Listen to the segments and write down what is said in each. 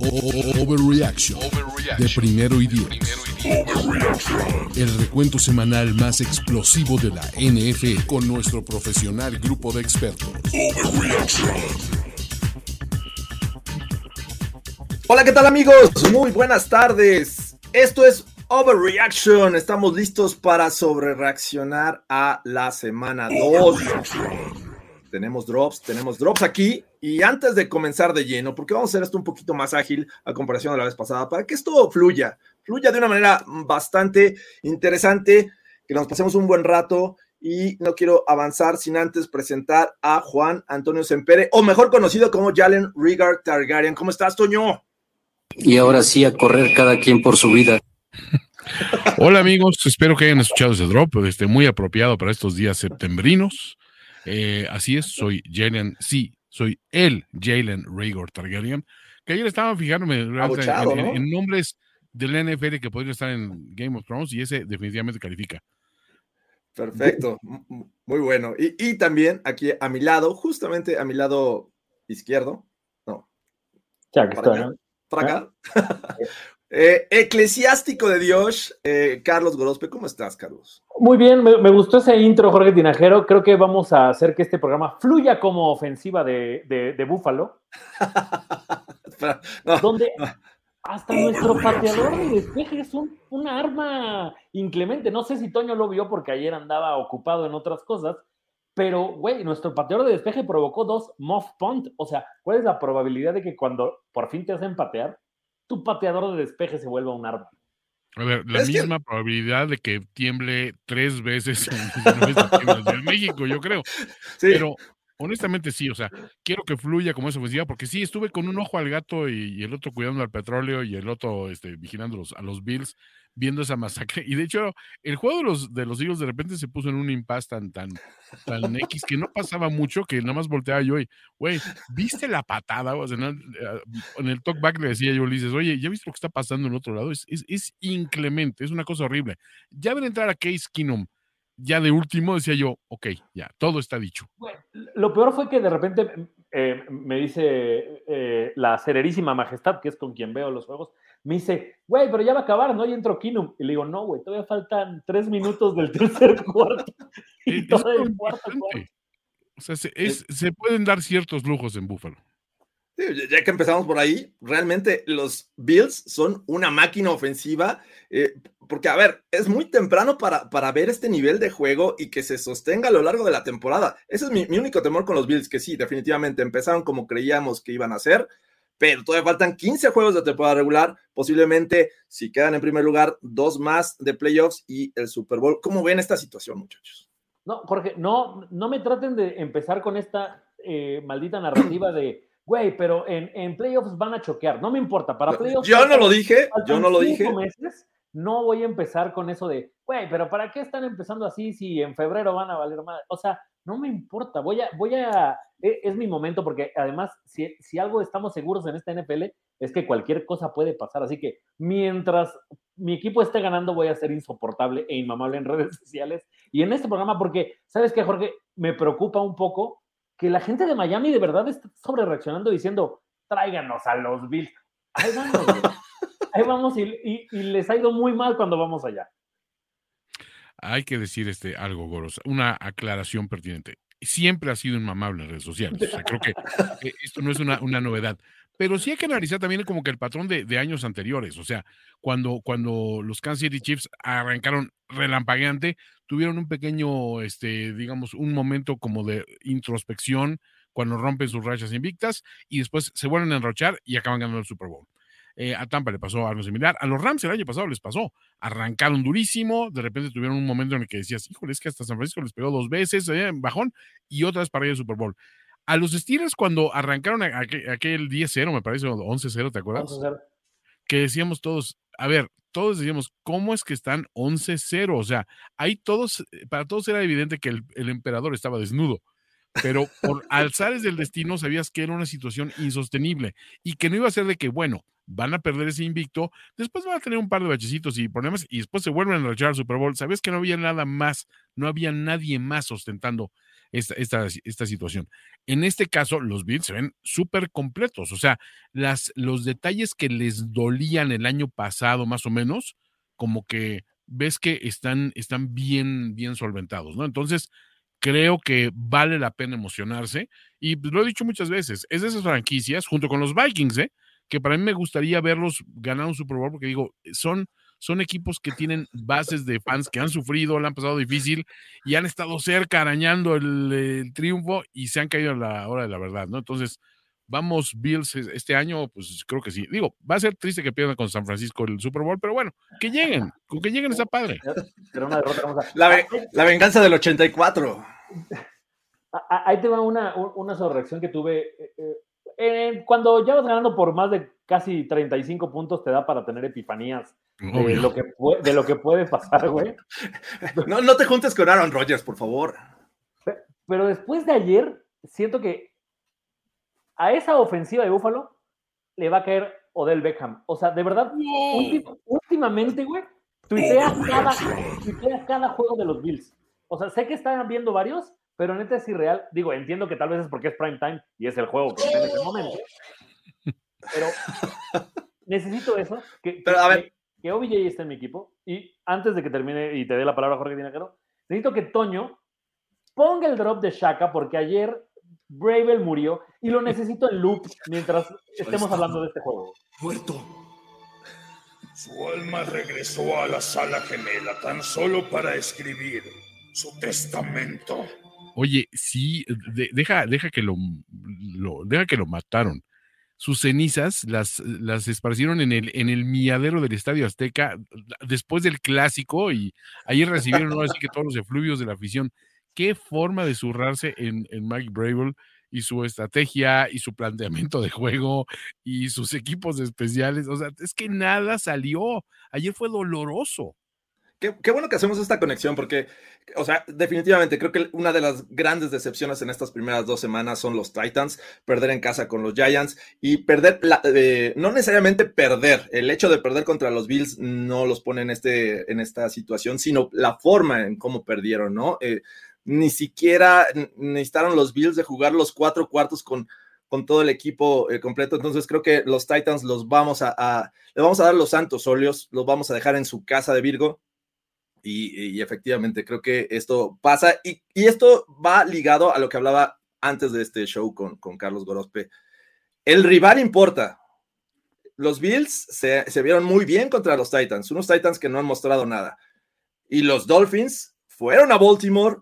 Overreaction de primero y diez. El recuento semanal más explosivo de la NFL con nuestro profesional grupo de expertos. Hola, ¿qué tal amigos? Muy buenas tardes. Esto es Overreaction. Estamos listos para sobrereaccionar a la semana 2. Tenemos drops, tenemos drops aquí. Y antes de comenzar de lleno, porque vamos a hacer esto un poquito más ágil a comparación de la vez pasada, para que esto fluya, fluya de una manera bastante interesante, que nos pasemos un buen rato. Y no quiero avanzar sin antes presentar a Juan Antonio Sempere, o mejor conocido como Jalen Rigard Targaryen. ¿Cómo estás, Toño? Y ahora sí a correr cada quien por su vida. Hola amigos, espero que hayan escuchado ese drop, este, muy apropiado para estos días septembrinos. Eh, así es, soy Jalen, sí, soy el Jalen Raygor Targaryen, que ayer estaba fijándome en, nombres del NFL que podrían estar en Game of Thrones y ese definitivamente califica. Perfecto, muy bueno. Y, y también aquí a mi lado, justamente a mi lado izquierdo, no. Ya que estoy, ¿no? para eh, eclesiástico de Dios, eh, Carlos Gorospe. ¿Cómo estás, Carlos? Muy bien, me, gustó ese intro, Jorge Tinajero. Creo que vamos a hacer que este programa fluya como ofensiva de, Búfalo. donde hasta nuestro pateador de despeje es un, una arma inclemente. No sé si Toño lo vio porque ayer andaba ocupado en otras cosas, pero, güey, nuestro pateador de despeje provocó dos muff punt. O sea, ¿cuál es la probabilidad de que cuando por fin te hacen patear, tu pateador de despeje se vuelva un arma? A ver, la misma probabilidad de que tiemble tres veces en, México, yo creo. Sí. Pero honestamente sí, o sea, quiero que fluya como esa ofensiva, porque sí, estuve con un ojo al gato y, el otro cuidando al petróleo y el otro este, vigilando a los Bills viendo esa masacre. Y de hecho, el juego de los, de Eagles de repente se puso en un impasse tan, tan, tan X que no pasaba mucho, que nada más volteaba yo y, güey, ¿viste la patada? Eh, en, el, talkback le decía yo, Ulises, oye, ¿ya viste lo que está pasando en otro lado? Es, es, es inclemente, es una cosa horrible. Ya ver entrar a Case Keenum, ya de último decía yo, ok, ya, todo está dicho. lo peor fue que de repente eh, me dice eh, la sererísima majestad, que es con quien veo los juegos, me dice, güey, pero ya va a acabar, ¿no? Y entro Kinum. Y le digo, no, güey, todavía faltan tres minutos del tercer cuarto. Y todo el cuarto, O sea, se, pueden dar ciertos lujos en Búfalo. ya que empezamos por ahí, realmente los Bills son una máquina ofensiva, eh, porque a ver, es muy temprano para, para ver este nivel de juego y que se sostenga a lo largo de la temporada. Ese es mi, mi único temor con los Bills, que sí, definitivamente empezaron como creíamos que iban a ser, pero todavía faltan 15 juegos de temporada regular, posiblemente si quedan en primer lugar, dos más de playoffs y el Super Bowl. ¿Cómo ven esta situación, muchachos? No, Jorge, no, no me traten de empezar con esta eh, maldita narrativa de, güey, pero en, en, playoffs van a choquear. No me importa, para playoffs. Yo no lo dije, yo no lo dije. Meses, no voy a empezar con eso de, güey, pero ¿para qué están empezando así si en febrero van a valer más? O sea, no me importa, voy a, voy a, e, es, mi momento porque además, si, si, algo estamos seguros en esta NFL es que cualquier cosa puede pasar, así que mientras mi equipo esté ganando voy a ser insoportable e inmamable en redes sociales y en este programa porque, ¿sabes qué, Jorge? Me preocupa un poco que la gente de Miami de verdad esté sobre reaccionando diciendo, tráiganos a los Bills. Ahí vamos, ahí vamos y, y, y les ha ido muy mal cuando vamos allá hay que decir este, algo, Goros, una aclaración pertinente. Siempre ha sido inmamable en redes sociales. O sea, creo que esto no es una, una, novedad. Pero sí hay que analizar también como que el patrón de, de, años anteriores. O sea, cuando, cuando los Kansas City Chiefs arrancaron relampagueante, tuvieron un pequeño, este, digamos, un momento como de introspección cuando rompen sus rachas invictas y después se vuelven a enrochar y acaban ganando el Super Bowl. Eh, a Tampa le pasó algo similar. A los Rams el año pasado les pasó. Arrancaron durísimo. De repente tuvieron un momento en el que decías, híjole, es que hasta San Francisco les pegó dos veces, eh, bajón, y otra vez para ir al Super Bowl. A los Steelers, cuando arrancaron aquel 10-0, me parece, 11-0, ¿te acuerdas? que decíamos todos, a ver, todos decíamos, ¿cómo es que están 11-0? O sea, ahí todos, para todos era evidente que el, emperador estaba desnudo, pero por alzares del destino sabías que era una situación insostenible y que no iba a ser de que, bueno, van a perder ese invicto, después van a tener un par de bachecitos y problemas y después se vuelven a rechazar al Super Bowl. Sabías que no había nada más, no había nadie más ostentando esta, esta, esta situación. En este caso, los Bills se ven súper completos, o sea, las, los detalles que les dolían el año pasado más o menos, como que ves que están, están bien, bien solventados, ¿no? Entonces, creo que vale la pena emocionarse y pues, lo he dicho muchas veces, es de esas franquicias, junto con los Vikings, ¿eh? Que para mí me gustaría verlos ganar un Super Bowl, porque digo, son son equipos que tienen bases de fans que han sufrido, le han pasado difícil y han estado cerca arañando el, triunfo y se han caído a la hora de la verdad, ¿no? Entonces, vamos Bills este año, pues creo que sí. Digo, va a ser triste que pierdan con San Francisco el Super Bowl, pero bueno, que lleguen, con que lleguen está padre. la, venganza del 84. Ahí te va una, una que tuve. Eh, cuando ya vas ganando por más de casi 35 puntos, te da para tener epifanías de lo, que puede, de lo que puede pasar, güey. No, no te juntes con Aaron Rodgers, por favor. Pero después de ayer, siento que a esa ofensiva de Búfalo le va a caer Odell Beckham. O sea, de verdad, últimamente, güey, tuitea cada, cada juego de los Bills. O sea, sé que están viendo varios, pero neta es irreal. Digo, entiendo que tal vez es porque es prime time y es el juego que está en ese momento. Pero necesito eso. Que, pero, a ver, que OBJ esté en mi equipo. Y antes de que termine y te dé la palabra Jorge Dinajero, necesito que Toño ponga el drop de Shaka porque ayer Bravel murió y lo necesito en loop mientras estemos hablando de este juego. Muerto. Su alma regresó a la sala gemela tan solo para escribir su testamento. Oye, sí, deja, deja que lo, deja que lo mataron sus cenizas las, las esparcieron en el, en el miadero del Estadio Azteca después del clásico y ahí recibieron ahora sí que todos los efluvios de la afición. Qué forma de zurrarse en, en Mike Bravel y su estrategia y su planteamiento de juego y sus equipos especiales. O sea, es que nada salió. Ayer fue doloroso. Qué, bueno que hacemos esta conexión porque, o sea, definitivamente creo que una de las grandes decepciones en estas primeras dos semanas son los Titans, perder en casa con los Giants y perder, eh, no necesariamente perder, el hecho de perder contra los Bills no los pone en, este, en esta situación, sino la forma en cómo perdieron, ¿no? Eh, ni siquiera necesitaron los Bills de jugar los cuatro cuartos con, con todo el equipo eh, completo. Entonces creo que los Titans los vamos a, a, le vamos a dar los santos óleos, los vamos a dejar en su casa de Virgo y, efectivamente creo que esto pasa y, esto va ligado a lo que hablaba antes de este show con, con Carlos Gorospe. El rival importa. Los Bills se, se vieron muy bien contra los Titans, unos Titans que no han mostrado nada. Y los Dolphins fueron a Baltimore,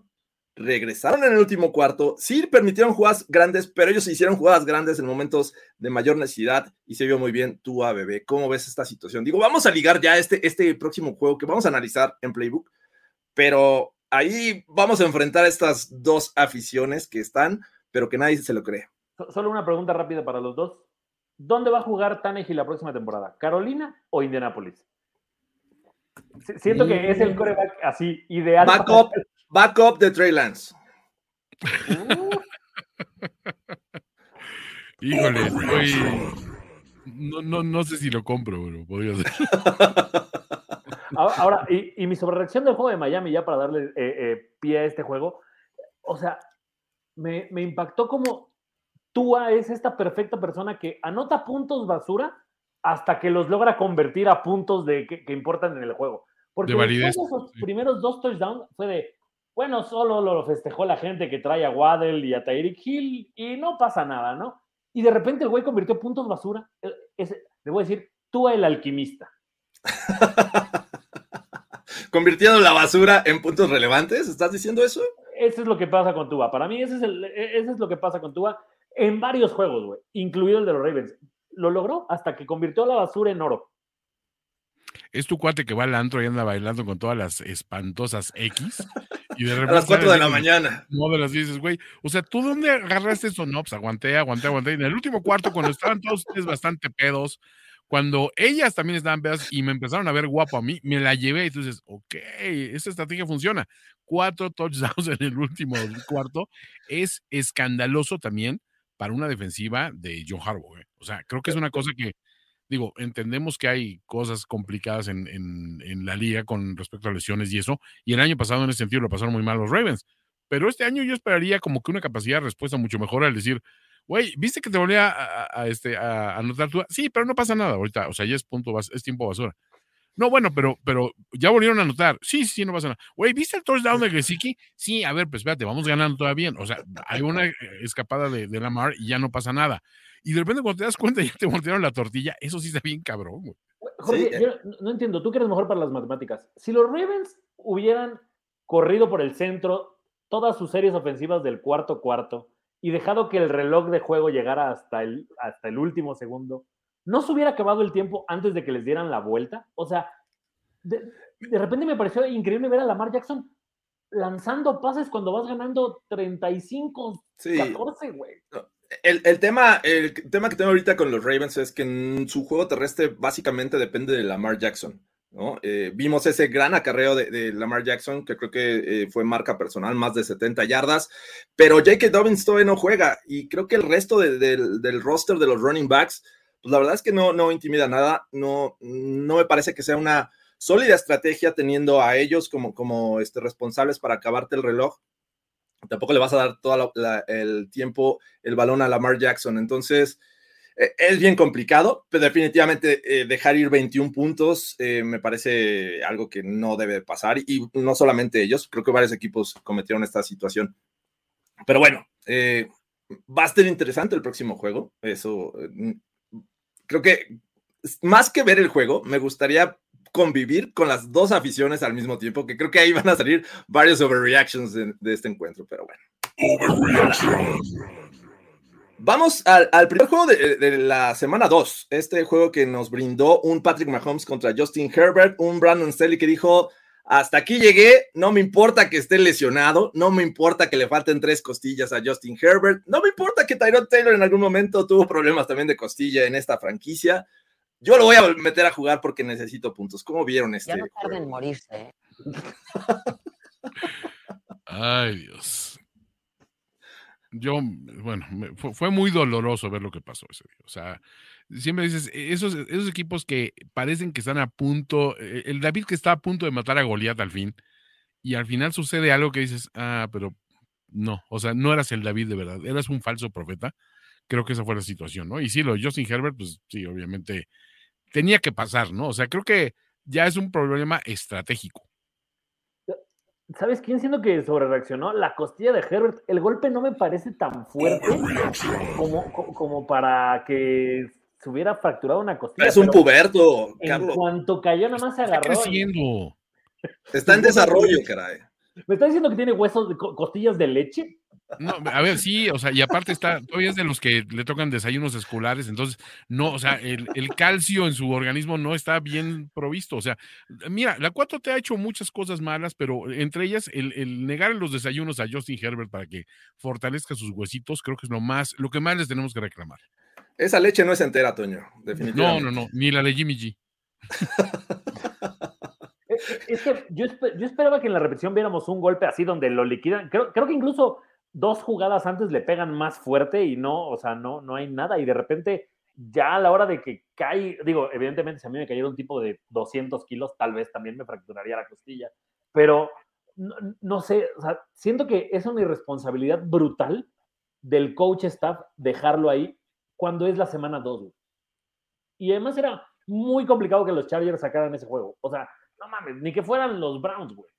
regresaron en el último cuarto, sí permitieron jugadas grandes, pero ellos hicieron jugadas grandes en momentos de mayor necesidad y se vio muy bien tú a bebé. ¿Cómo ves esta situación? Digo, vamos a ligar ya este, este próximo juego que vamos a analizar en Playbook, pero ahí vamos a enfrentar estas dos aficiones que están, pero que nadie se lo cree. Solo una pregunta rápida para los dos. ¿Dónde va a jugar Tannehill la próxima temporada? ¿Carolina o Indianapolis? Siento que es el mm. coreback así ideal. Backup, Backup de Trey Lance. Híjole, no, no, no, sé si lo compro, pero podría ser. Ahora, y, mi sobrereacción del juego de Miami, ya para darle eh, eh, pie a este juego, o sea, me, impactó como Tua es esta perfecta persona que anota puntos basura hasta que los logra convertir a puntos de que, importan en el juego. Porque de esos primeros dos touchdowns fue de, bueno, solo lo festejó la gente que trae a Waddell y a Tyreek Hill y no pasa nada, ¿no? Y de repente el güey convirtió puntos basura. E, le voy a decir, tú el alquimista. Convirtiendo la basura en puntos relevantes, ¿estás diciendo eso? Eso es lo que pasa con Tua. Para mí, ese es, e, es lo que pasa con Tua en varios juegos, güey, incluido el de los Ravens. Lo logró hasta que convirtió la basura en oro. Es tu cuate que va al antro y anda bailando con todas las espantosas X y de repente, a las 4 de la mañana. No de las dices, güey. O sea, ¿tú dónde agarraste eso? No, pues aguanté, aguanté, aguanté. En el último cuarto, cuando estaban todos ustedes bastante pedos, cuando ellas también estaban feas y me empezaron a ver guapo a mí, me la llevé y entonces, ok, esta estrategia funciona. Cuatro touchdowns en el último cuarto es escandaloso también para una defensiva de John Harbaugh. ¿eh? O sea, creo que es una cosa que, digo, entendemos que hay cosas complicadas en, en, la liga con respecto a lesiones y eso, y el año pasado en ese sentido lo pasaron muy mal los Ravens, pero este año yo esperaría como que una capacidad de respuesta mucho mejor al decir, güey, ¿viste que te volví a, este, a anotar tú? Sí, pero no pasa nada ahorita, o sea, ya es, punto, es tiempo basura. No, bueno, pero, pero ya volvieron a anotar. Sí, sí, no pasa nada. Güey, ¿viste el touchdown de Gesicki? Sí, a ver, pues espérate, vamos ganando todavía. O sea, hay una eh, escapada de, de Lamar y ya no pasa nada. Y de repente cuando te das cuenta ya te voltearon la tortilla, eso sí está bien cabrón, güey. Jorge, yo no entiendo, tú que eres mejor para las matemáticas. Si los Ravens hubieran corrido por el centro todas sus series ofensivas del cuarto cuarto y dejado que el reloj de juego llegara hasta el, hasta el último segundo, ¿no se hubiera acabado el tiempo antes de que les dieran la vuelta? O sea, de, repente me pareció increíble ver a Lamar Jackson lanzando pases cuando vas ganando 35, 14, güey. El, tema, el tema que tengo ahorita con los Ravens es que su juego terrestre básicamente depende de Lamar Jackson. ¿no? Eh, vimos ese gran acarreo de, Lamar Jackson, que creo que eh, fue marca personal, más de 70 yardas, pero J.K. Dobbins todavía no juega y creo que el resto del roster de los running backs pues la verdad es que no, no intimida nada, no, no me parece que sea una sólida estrategia teniendo a ellos como, como este, responsables para acabarte el reloj. Tampoco le vas a dar todo el tiempo el balón a Lamar Jackson. Entonces, eh, es bien complicado, pero definitivamente eh, dejar ir 21 puntos eh, me parece algo que no debe pasar. Y no solamente ellos, creo que varios equipos cometieron esta situación. Pero bueno, va a ser interesante el próximo juego. Eso creo que más que ver el juego, me gustaría convivir con las dos aficiones al mismo tiempo, que creo que ahí van a salir varios overreactions de, este encuentro, pero bueno. Vamos al, primer juego de, la semana 2, este juego que nos brindó un Patrick Mahomes contra Justin Herbert, un Brandon Staley que dijo, hasta aquí llegué, no me importa que esté lesionado, no me importa que le falten tres costillas a Justin Herbert, no me importa que Tyrod Taylor en algún momento tuvo problemas también de costilla en esta franquicia. Yo lo voy a meter a jugar porque necesito puntos. ¿Cómo vieron este? Ya no tarden en morirse. ¿eh? Ay, Dios. Yo, bueno, fue, muy doloroso ver lo que pasó ese día. O sea, siempre dices, e, esos, esos equipos que parecen que están a punto, e, el David que está a punto de matar a Goliat al fin, y al final sucede algo que dices, ah, pero no, o sea, no eras el David de verdad, eras un falso profeta. Creo que esa fue la situación, ¿no? Y sí, lo de Justin Herbert, pues sí, obviamente tenía que pasar, ¿no? O sea, creo que ya es un problema estratégico. ¿Sabes quién siendo que sobre reaccionó? La costilla de Herbert. El golpe no me parece tan fuerte como, como para que se hubiera fracturado una costilla. Es un puberto, En cuanto cayó, nada más se agarró. Está creciendo. Está en desarrollo, caray. ¿Me está diciendo que tiene huesos, de costillas de leche? No, a ver, sí, o sea, y aparte está, todavía es de los que le tocan desayunos escolares, entonces, no, o sea, el, calcio en su organismo no está bien provisto. O sea, mira, la 4 te ha hecho muchas cosas malas, pero entre ellas, el, el negar los desayunos a Justin Herbert para que fortalezca sus huesitos, creo que es lo más, lo que más les tenemos que reclamar. Esa leche no es entera, Toño, definitivamente. No, no, no, ni la de Jimmy G. es que yo, esperaba que en la repetición viéramos un golpe así donde lo liquidan. Creo, creo que incluso dos jugadas antes le pegan más fuerte y no, o sea, no, no hay nada. Y de repente, ya a la hora de que cae, digo, evidentemente, si a mí me cayera un tipo de 200 kilos, tal vez también me fracturaría la costilla. Pero no, sé, o sea, siento que es una irresponsabilidad brutal del coach staff dejarlo ahí cuando es la semana 2, Y además era muy complicado que los Chargers sacaran ese juego. O sea, no mames, ni que fueran los Browns, güey.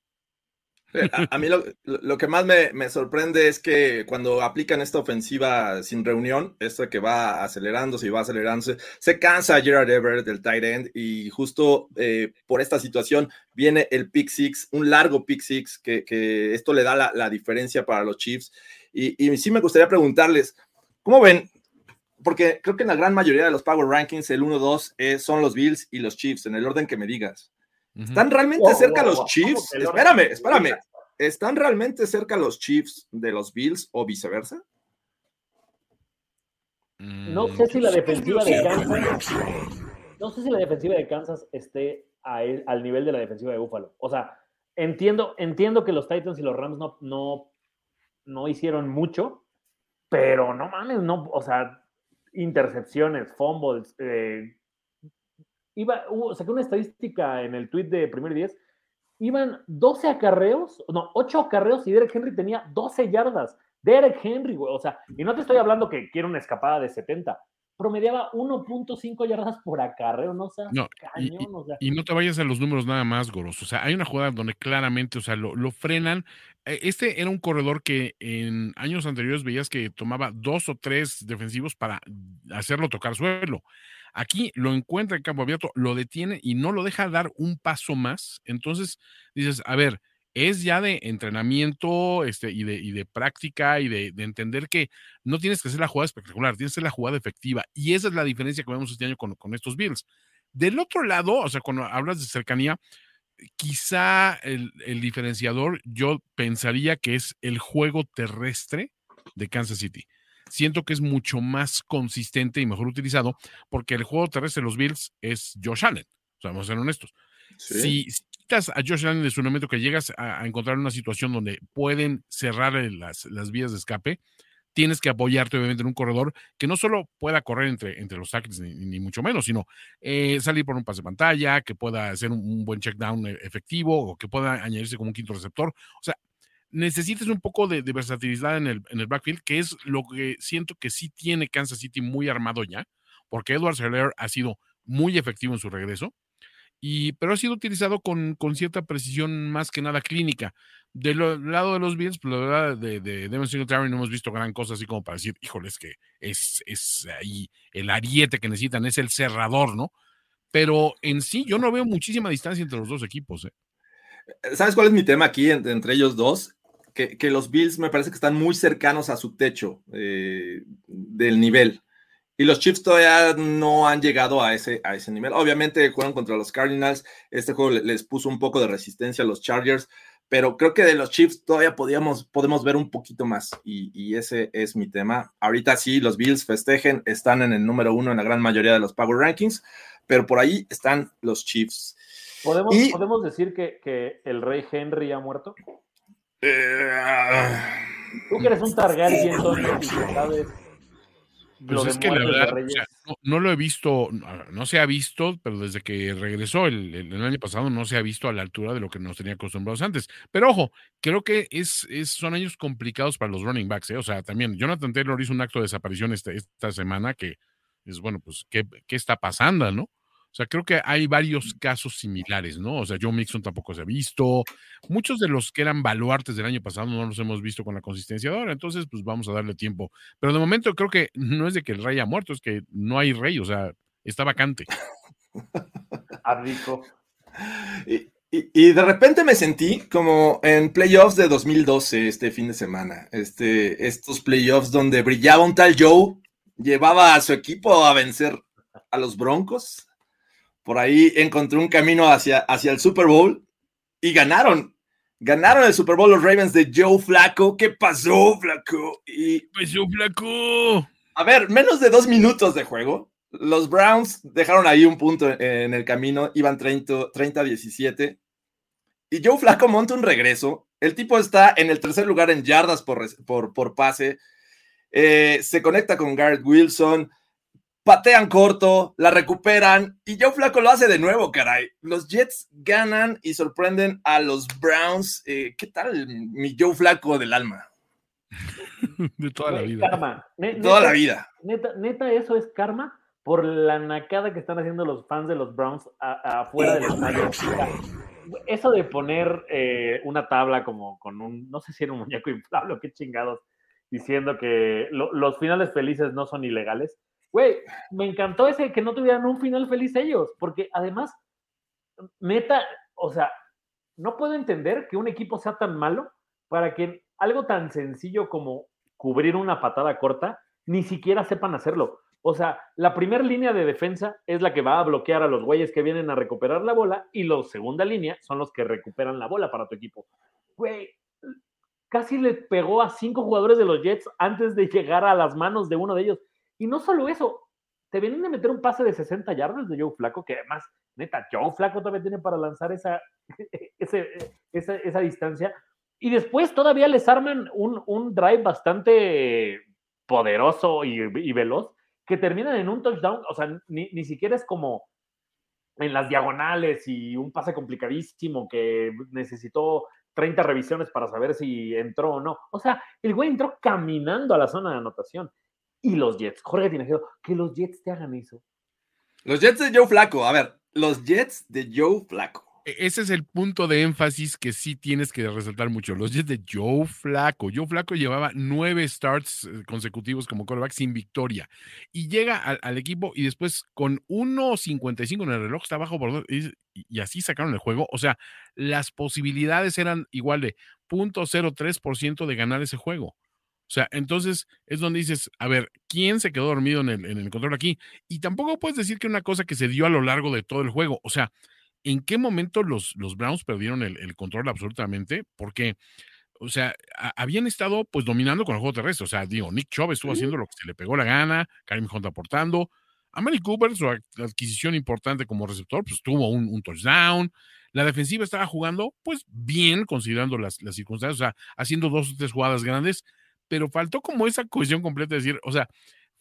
A, mí lo, que más me, sorprende es que cuando aplican esta ofensiva sin reunión, esto que va acelerándose y va acelerándose, se cansa Gerard Everett del tight end y justo eh, por esta situación viene el pick six, un largo pick six, que, esto le da la, diferencia para los Chiefs. Y, y sí me gustaría preguntarles, ¿cómo ven? Porque creo que en la gran mayoría de los Power Rankings el 1-2 son los Bills y los Chiefs, en el orden que me digas. ¿Están realmente cerca los Chiefs? Espérame, espérame. ¿Están realmente cerca los Chiefs de los Bills o viceversa? No sé si la defensiva de Kansas. no sé si la defensiva de Kansas esté al nivel de la defensiva de Buffalo. O sea, entiendo, entiendo que los Titans y los Rams no, no, no hicieron mucho, pero no mames, no, o sea, intercepciones, fumbles. Eh, iba, saqué una estadística en el tweet de primer 10. Iban 12 acarreos, no, 8 acarreos y Derek Henry tenía 12 yardas. Derek Henry, güey, o sea, y no te estoy hablando que quiere una escapada de 70 promediaba 1.5 yardas por acarreo, no sea, no, cañón, y, o sea. y, no te vayas a los números nada más, Goros. O sea, hay una jugada donde claramente, o sea, lo, lo, frenan. E, este era un corredor que en años anteriores veías que tomaba dos o tres defensivos para hacerlo tocar suelo. Aquí lo encuentra en campo abierto, lo detiene y no lo deja dar un paso más. Entonces dices, a ver, es ya de entrenamiento este, y, de, y de práctica y de, entender que no tienes que hacer la jugada espectacular, tienes que hacer la jugada efectiva. Y esa es la diferencia que vemos este año con, estos Bills. Del otro lado, o sea, cuando hablas de cercanía, quizá el, el, diferenciador yo pensaría que es el juego terrestre de Kansas City. Siento que es mucho más consistente y mejor utilizado porque el juego terrestre de los Bills es Josh Allen. O sea, vamos a ser honestos. Si, a Josh Allen de su momento que llegas a, encontrar una situación donde pueden cerrar las, las, vías de escape, tienes que apoyarte obviamente en un corredor que no solo pueda correr entre, entre los tackles ni, mucho menos, sino eh, salir por un pase de pantalla, que pueda hacer un, buen check down e, efectivo o que pueda añadirse como un quinto receptor. O sea, necesitas un poco de, de, versatilidad en el, en el backfield, que es lo que siento que sí tiene Kansas City muy armado ya, porque Edward Seller ha sido muy efectivo en su regreso pero ha sido utilizado con, cierta precisión más que nada clínica. Del lado de los Bills, pues la verdad, de, de Devon Singletary no hemos visto gran cosa así como para decir, híjole, es que es, es ahí el ariete que necesitan, es el cerrador, ¿no? Pero en sí, yo no veo muchísima distancia entre los dos equipos. ¿eh? ¿Sabes cuál es mi tema aquí entre, ellos dos? Que, los Bills me parece que están muy cercanos a su techo eh, del nivel. Y los Chiefs todavía no han llegado a ese, a ese nivel. Obviamente juegan contra los Cardinals. Este juego les puso un poco de resistencia a los Chargers, pero creo que de los Chiefs todavía podíamos, podemos ver un poquito más. Y, ese es mi tema. Ahorita sí, los Bills festejen, están en el número uno en la gran mayoría de los Power Rankings, pero por ahí están los Chiefs. ¿Podemos, ¿podemos decir que, que, el rey Henry ha muerto? Eh, Tú que eres un Targaryen, Tony, sabes pues es que la verdad, no, lo he visto, no, se ha visto, pero desde que regresó el, año pasado no se ha visto a la altura de lo que nos tenía acostumbrados antes. Pero ojo, creo que es, es son años complicados para los running backs. ¿eh? O sea, también Jonathan Taylor hizo un acto de desaparición este, esta semana que es, bueno, pues, ¿qué, qué está pasando, no? O sea, creo que hay varios casos similares, ¿no? O sea, Joe Mixon tampoco se ha visto. Muchos de los que eran baluartes del año pasado no los hemos visto con la consistencia ahora. Entonces, pues vamos a darle tiempo. Pero de momento creo que no es de que el rey ha muerto, es que no hay rey, o sea, está vacante. Abrico. Y, y, de repente me sentí como en playoffs de 2012 este fin de semana. Este, estos playoffs donde brillaba un tal Joe, llevaba a su equipo a vencer a los Broncos por ahí encontró un camino hacia, hacia el Super Bowl y ganaron. Ganaron el Super Bowl los Ravens de Joe Flaco. ¿Qué pasó, Flaco? Y, pasó, Flaco? A ver, menos de dos minutos de juego. Los Browns dejaron ahí un punto en el camino, iban 30-17. y Joe Flaco monta un regreso. El tipo está en el tercer lugar en yardas por, por, pase. Eh, se conecta con Garrett Wilson patean corto, la recuperan y Joe Flaco lo hace de nuevo, caray. Los Jets ganan y sorprenden a los Browns. Eh, ¿Qué tal mi Joe Flaco del alma? de toda la vida. Karma. toda la vida. Neta, eso es karma por la nacada que están haciendo los fans de los Browns afuera de los Eso de poner eh, una tabla como con un, no sé si era un muñeco inflable qué chingados, diciendo que los finales felices no son ilegales Güey, me encantó ese que no tuvieran un final feliz ellos, porque además, meta, o sea, no puedo entender que un equipo sea tan malo para que algo tan sencillo como cubrir una patada corta, ni siquiera sepan hacerlo. O sea, la primera línea de defensa es la que va a bloquear a los güeyes que vienen a recuperar la bola y la segunda línea son los que recuperan la bola para tu equipo. Güey, casi le pegó a cinco jugadores de los Jets antes de llegar a las manos de uno de ellos. Y no solo eso, te vienen a meter un pase de 60 yardas de Joe Flaco, que además, neta, Joe Flaco todavía tiene para lanzar esa, esa, distancia. Y después todavía les arman un, un drive bastante poderoso y, veloz que terminan en un touchdown. O sea, ni, ni siquiera es como en las diagonales y un pase complicadísimo que necesitó 30 revisiones para saber si entró o no. O sea, el güey entró caminando a la zona de anotación. Y los Jets, Jorge tiene que los Jets te hagan eso. Los Jets de Joe Flaco, a ver, los Jets de Joe Flaco. E, ese es el punto de énfasis que sí tienes que resaltar mucho. Los Jets de Joe Flaco. Joe Flaco llevaba nueve starts eh, consecutivos como quarterback sin victoria. Y llega al, equipo y después con 1.55 en el reloj está abajo por dos. Y, y, así sacaron el juego. O sea, las posibilidades eran igual de 0.03% de ganar ese juego. O sea, entonces es donde dices, a ver, ¿quién se quedó dormido en el, en el control aquí? Y tampoco puedes decir que una cosa que se dio a lo largo de todo el juego. O sea, ¿en qué momento los, los Browns perdieron el, control absolutamente? Porque, o sea, habían estado pues dominando con el juego terrestre. O sea, digo, Nick Chubb estuvo haciendo lo que se le pegó la gana, Karim Hunt aportando. A Mary Cooper, su adquisición importante como receptor, pues tuvo un, un touchdown. La defensiva estaba jugando, pues bien, considerando las, las circunstancias, o sea, haciendo dos o tres jugadas grandes pero faltó como esa cohesión completa, de decir, o sea,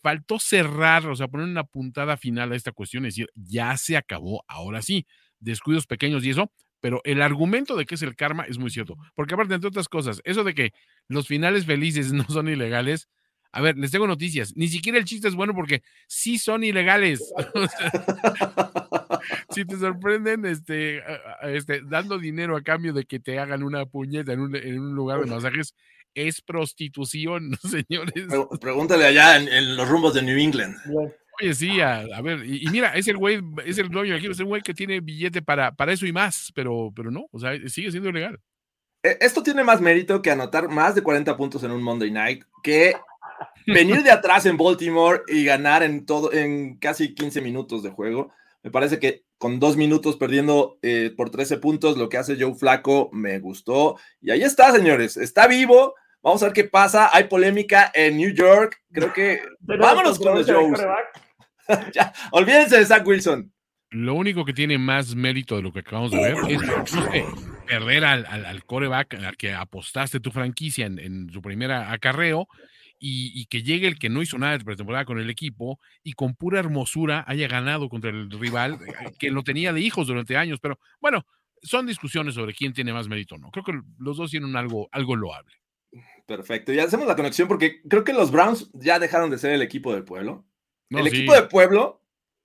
faltó cerrar, o sea, poner una puntada final a esta cuestión, es decir, ya se acabó, ahora sí, descuidos pequeños y eso, pero el argumento de que es el karma es muy cierto, porque aparte, entre otras cosas, eso de que los finales felices no son ilegales, a ver, les tengo noticias, ni siquiera el chiste es bueno porque sí son ilegales. si te sorprenden este, este, dando dinero a cambio de que te hagan una puñeta en un, en un lugar de masajes, es prostitución, señores. Pregúntale allá en, los rumbos de New England. Oye, sí, a, ver, y, mira, es el güey, es el dueño aquí, es el güey que tiene billete para, para eso y más, pero, pero no, o sea, sigue siendo ilegal. E, esto tiene más mérito que anotar más de 40 puntos en un Monday Night, que venir de atrás en Baltimore y ganar en todo, en casi 15 minutos de juego. Me parece que con dos minutos perdiendo eh, por 13 puntos, lo que hace Joe Flaco me gustó. Y ahí está, señores, está vivo Vamos a ver qué pasa. Hay polémica en New York. Creo que. Vámonos con los Joes. ya, olvídense de Zach Wilson. Lo único que tiene más mérito de lo que acabamos de ver es perder al, al, coreback al que apostaste tu franquicia en, su primera acarreo y, que llegue el que no hizo nada de pretemporada con el equipo y con pura hermosura haya ganado contra el rival eh, que lo tenía de hijos durante años. Pero bueno, son discusiones sobre quién tiene más mérito o no. Creo que los dos tienen algo, algo loable. Perfecto. Y hacemos la conexión porque creo que los Browns ya dejaron de ser el equipo del pueblo. el equipo del pueblo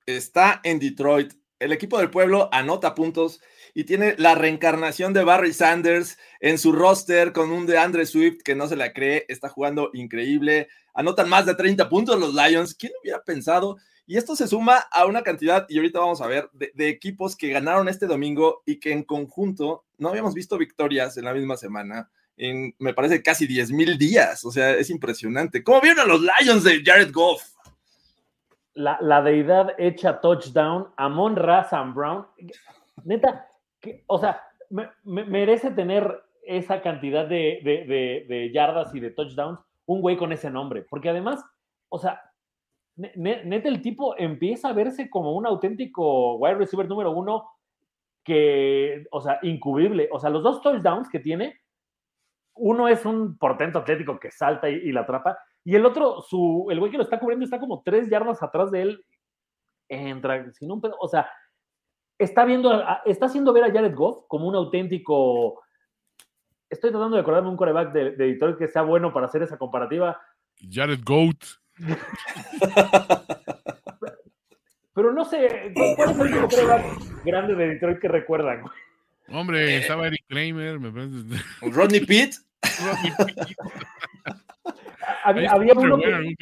está en Detroit. El equipo del pueblo anota puntos y tiene la reencarnación de Barry Sanders en su roster con un de Andre Swift que no se la cree, está jugando increíble. Anotan más de 30 puntos los Lions. ¿Quién hubiera pensado? Y esto se suma a una cantidad, y ahorita vamos a ver, de, de equipos que ganaron este domingo y que en conjunto no habíamos visto victorias en la misma semana en, me parece, casi 10 mil días. O sea, es impresionante. ¿Cómo vieron a los Lions de Jared Goff? La, deidad hecha touchdown, Amon Razan Brown. Neta, o sea, merece tener esa cantidad de, yardas y de touchdowns un güey con ese nombre. Porque además, o sea, neta, el tipo empieza a verse como un auténtico wide receiver número uno que, o sea, incubible. O sea, los dos touchdowns que tiene uno es un portento atlético que salta y, la atrapa, y el otro, su, el güey que lo está cubriendo está como tres yardas atrás de él, entra sin un pedo, o sea, está viendo, está haciendo ver a Jared Goff como un auténtico, estoy tratando de acordarme un coreback de, de Detroit que sea bueno para hacer esa comparativa. Jared Goat. Pero no sé, ¿cuál es el único coreback grande de Detroit que recuerdan? Hombre, estaba Eric Kramer, me parece. Rodney Pitt. había, uno que,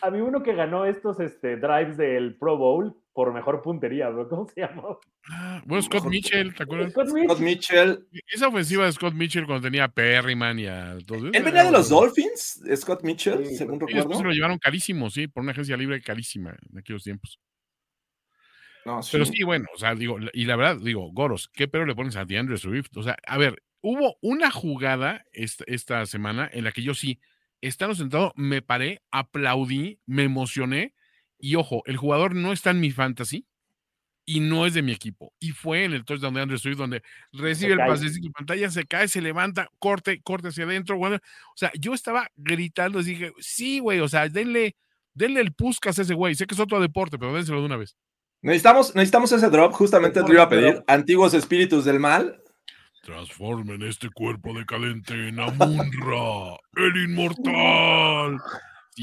había, uno que, ganó estos este, drives del Pro Bowl por mejor puntería, ¿cómo se llamó? Ah, bueno, Scott Mitchell, ¿te acuerdas? Scott, Mitchell. Esa ofensiva de Scott Mitchell cuando tenía a Perryman y a todos. ¿Él venía de los Dolphins? Scott Mitchell, según recuerdo. se lo llevaron carísimo, sí, por una agencia libre carísima en aquellos tiempos. Pero sí, bueno, o sea, digo, y la verdad, digo, Goros, ¿qué pero le pones a DeAndre Swift? O sea, a ver, hubo una jugada esta, esta semana en la que yo sí, estando sentado, me paré, aplaudí, me emocioné Y ojo, el jugador no está en mi fantasy y no es de mi equipo. Y fue en el touchdown de Andrew Swift donde recibe el pase en pantalla, se cae, se levanta, corte, corte hacia adentro. Bueno, o sea, yo estaba gritando dije, sí, güey, o sea, denle, denle el puscas a ese güey. Sé que es otro deporte, pero dénselo de una vez. Necesitamos, necesitamos ese drop, justamente te iba a pedir. Antiguos espíritus del mal. Transformen este cuerpo decadente en Amunra, el inmortal.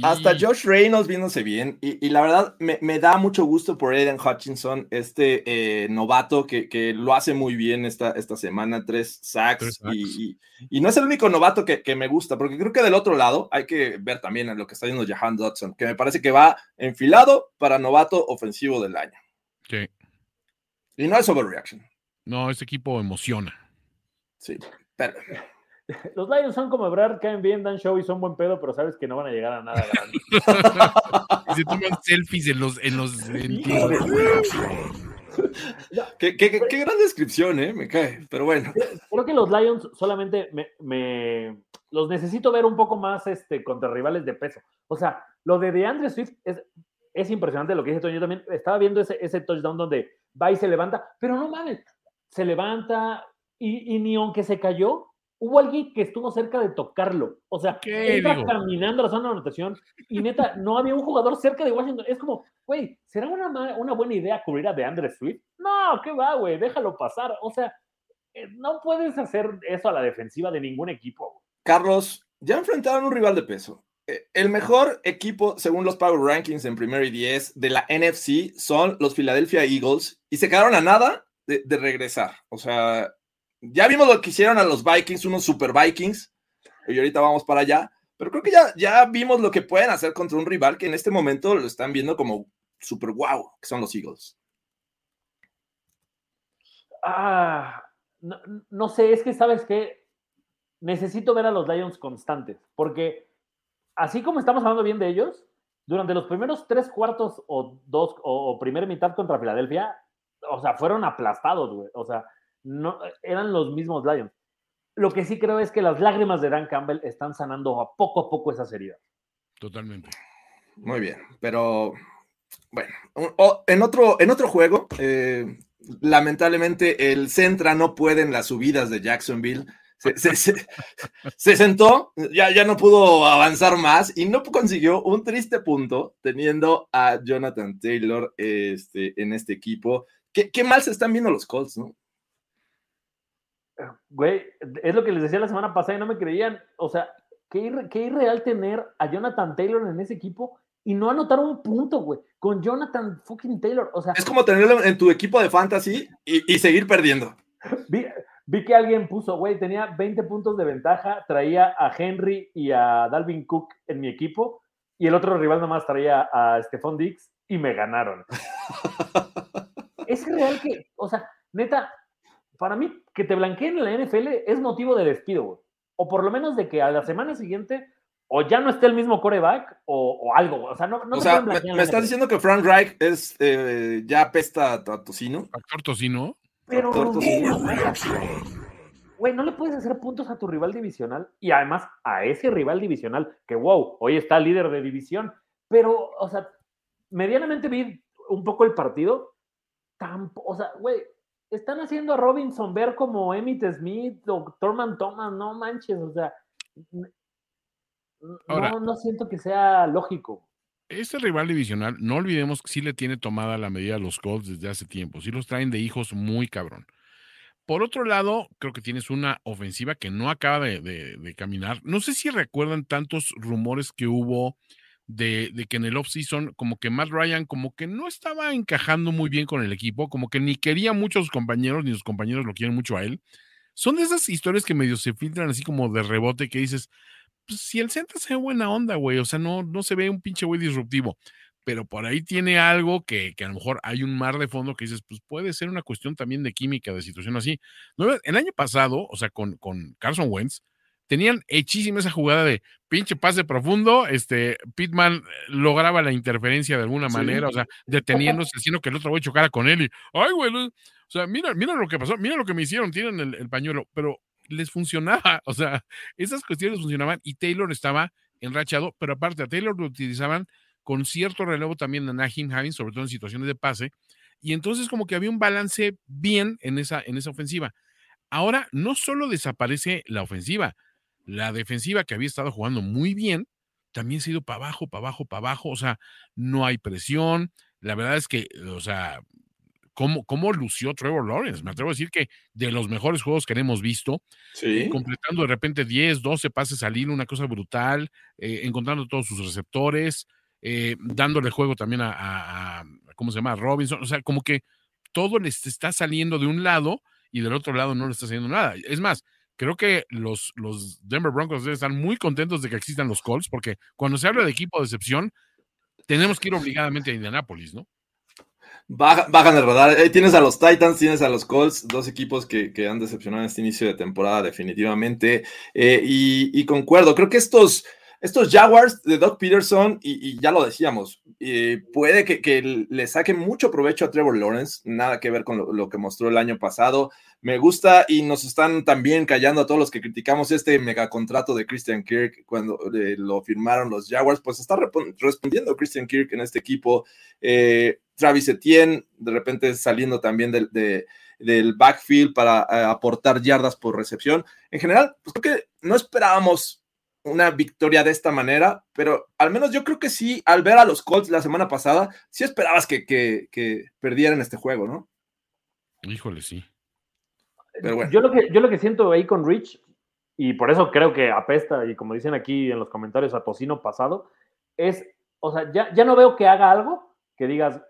Hasta Josh Reynolds viéndose bien. Y, la verdad, me, da mucho gusto por Aiden Hutchinson, este eh, novato que, lo hace muy bien esta, esta semana, tres sacks. Y, no es el único novato que, me gusta, porque creo que del otro lado hay que ver también lo que está haciendo Jahan Dodson, que me parece que va enfilado para novato ofensivo del año. Sí. Y no es overreaction. No, este equipo emociona. Sí, pero Los Lions son como Brad, caen bien, dan show y son buen pedo, pero sabes que no van a llegar a nada grande. se toman selfies en los. En los qué, qué, qué, gran descripción, ¿eh? Me cae, pero bueno. Creo que los Lions solamente me, los necesito ver un poco más este, contra rivales de peso. O sea, lo de DeAndre Swift es, es impresionante lo que dice Toño. Yo también estaba viendo ese, ese touchdown donde va y se levanta, pero no mames, se levanta y, y ni aunque se cayó, hubo alguien que estuvo cerca de tocarlo. O sea, entra caminando a la zona de anotación y neta, no había un jugador cerca de Washington. Es como, güey, ¿será una, una buena idea cubrir a DeAndre Swift? No, ¿qué va, güey? Déjalo pasar. O sea, eh, no puedes hacer eso a la defensiva de ningún equipo. Carlos, ya enfrentaron un rival de peso. Eh, el mejor equipo, según los Power Rankings en primero y diez de la NFC, son los Philadelphia Eagles y se quedaron a nada de, de regresar. O sea, ya vimos lo que hicieron a los Vikings, unos super Vikings, y ahorita vamos para allá, pero creo que ya, ya vimos lo que pueden hacer contra un rival que en este momento lo están viendo como super wow, que son los Eagles. Ah, no, sé, es que sabes que necesito ver a los Lions constantes, porque así como estamos hablando bien de ellos, durante los primeros tres cuartos o dos o, primera mitad contra Filadelfia, o sea, fueron aplastados, güey. O sea, no, eran los mismos Lions. Lo que sí creo es que las lágrimas de Dan Campbell están sanando a poco a poco esas heridas. Totalmente. Muy bien, pero bueno, en otro, en otro juego, eh, lamentablemente el Centra no puede en las subidas de Jacksonville. Se, sentó, ya, ya no pudo avanzar más y no consiguió un triste punto teniendo a Jonathan Taylor este, en este equipo. Qué, qué mal se están viendo los Colts, ¿no? Güey, es lo que les decía la semana pasada y no me creían. O sea, qué, irreal tener a Jonathan Taylor en ese equipo y no anotar un punto, güey, con Jonathan fucking Taylor. O sea, es como tenerlo en tu equipo de fantasy y, seguir perdiendo. Vi, vi, que alguien puso, güey, tenía 20 puntos de ventaja, traía a Henry y a Dalvin Cook en mi equipo y el otro rival nomás traía a Stephon Dix y me ganaron. es real que, o sea, neta, para mí, que te blanqueen en la NFL es motivo de despido, güey. O por lo menos de que a la semana siguiente o ya no esté el mismo coreback o, algo. O sea, no, no o sea, me, estás diciendo que Frank Reich es eh, ya apesta a Tocino. Actor Tocino. Pero, güey, no le puedes hacer puntos a tu rival divisional y además a ese rival divisional que, wow, hoy está líder de división. Pero, o sea, medianamente vi un poco el partido. Tampoco, o sea, güey, están haciendo a Robinson ver como Emmett Smith o Thurman Thomas, no manches, o sea, no, siento que sea lógico. Este rival divisional, no olvidemos que sí le tiene tomada la medida a los Colts desde hace tiempo, sí los traen de hijos muy cabrón. Por otro lado, creo que tienes una ofensiva que no acaba de caminar. No sé si recuerdan tantos rumores que hubo de, que en el off-season, como que Matt Ryan, como que no estaba encajando muy bien con el equipo, como que ni quería mucho a sus compañeros, ni sus compañeros lo quieren mucho a él. Son de esas historias que medio se filtran así como de rebote que dices, pues si el centro se ve buena onda, güey, o sea, no, no se ve un pinche güey disruptivo, pero por ahí tiene algo que, que, a lo mejor hay un mar de fondo que dices, pues puede ser una cuestión también de química, de situación así. El año pasado, o sea, con, con Carson Wentz, tenían hechísima esa jugada de pinche pase profundo, este, Pitman lograba la interferencia de alguna manera, o sea, deteniéndose, haciendo que el otro güey chocara con él y, ay, güey, o sea, mira, mira lo que pasó, mira lo que me hicieron, tienen el, pañuelo, pero les funcionaba, o sea, esas cuestiones funcionaban y Taylor estaba enrachado, pero aparte a Taylor lo utilizaban con cierto relevo también de Najim Hines, sobre todo en situaciones de pase, y entonces como que había un balance bien en esa, en esa ofensiva. Ahora no solo desaparece la ofensiva, la defensiva que había estado jugando muy bien, también se ha ido para abajo, para abajo, para abajo, o sea, no hay presión. La verdad es que, o sea, ¿cómo, cómo lució Trevor Lawrence? Me atrevo a decir que de los mejores juegos que hemos visto, eh, completando de repente 10, 12 pases al hilo, una cosa brutal, eh, encontrando todos sus receptores, eh, dándole juego también a, ¿cómo se llama? Robinson, o sea, como que todo les está saliendo de un lado y del otro lado no le está haciendo nada. Es más, creo que los, los Denver Broncos estar muy contentos de que existan los Colts, porque cuando se habla de equipo de excepción, tenemos que ir obligadamente a Indianapolis, ¿no? Bajan el radar. tienes a los Titans, tienes a los Colts, dos equipos que, han decepcionado en este inicio de temporada, definitivamente. Eh, y, concuerdo, creo que estos, estos Jaguars de Doug Peterson, y, ya lo decíamos, eh, puede que, le saquen mucho provecho a Trevor Lawrence, nada que ver con lo, que mostró el año pasado. Me gusta y nos están también callando a todos los que criticamos este megacontrato de Christian Kirk cuando eh, lo firmaron los Jaguars, pues está respondiendo Christian Kirk en este equipo. Eh, Travis Etienne, de repente saliendo también del, del backfield para aportar yardas por recepción. En general, pues creo que no esperábamos una victoria de esta manera, pero al menos yo creo que sí, al ver a los Colts la semana pasada, sí esperabas que, que, perdieran este juego, ¿no? Híjole, sí. Pero bueno. yo, lo que, yo lo que siento ahí con Rich, y por eso creo que apesta, y como dicen aquí en los comentarios, a tocino pasado, es, o sea, ya, ya no veo que haga algo que digas,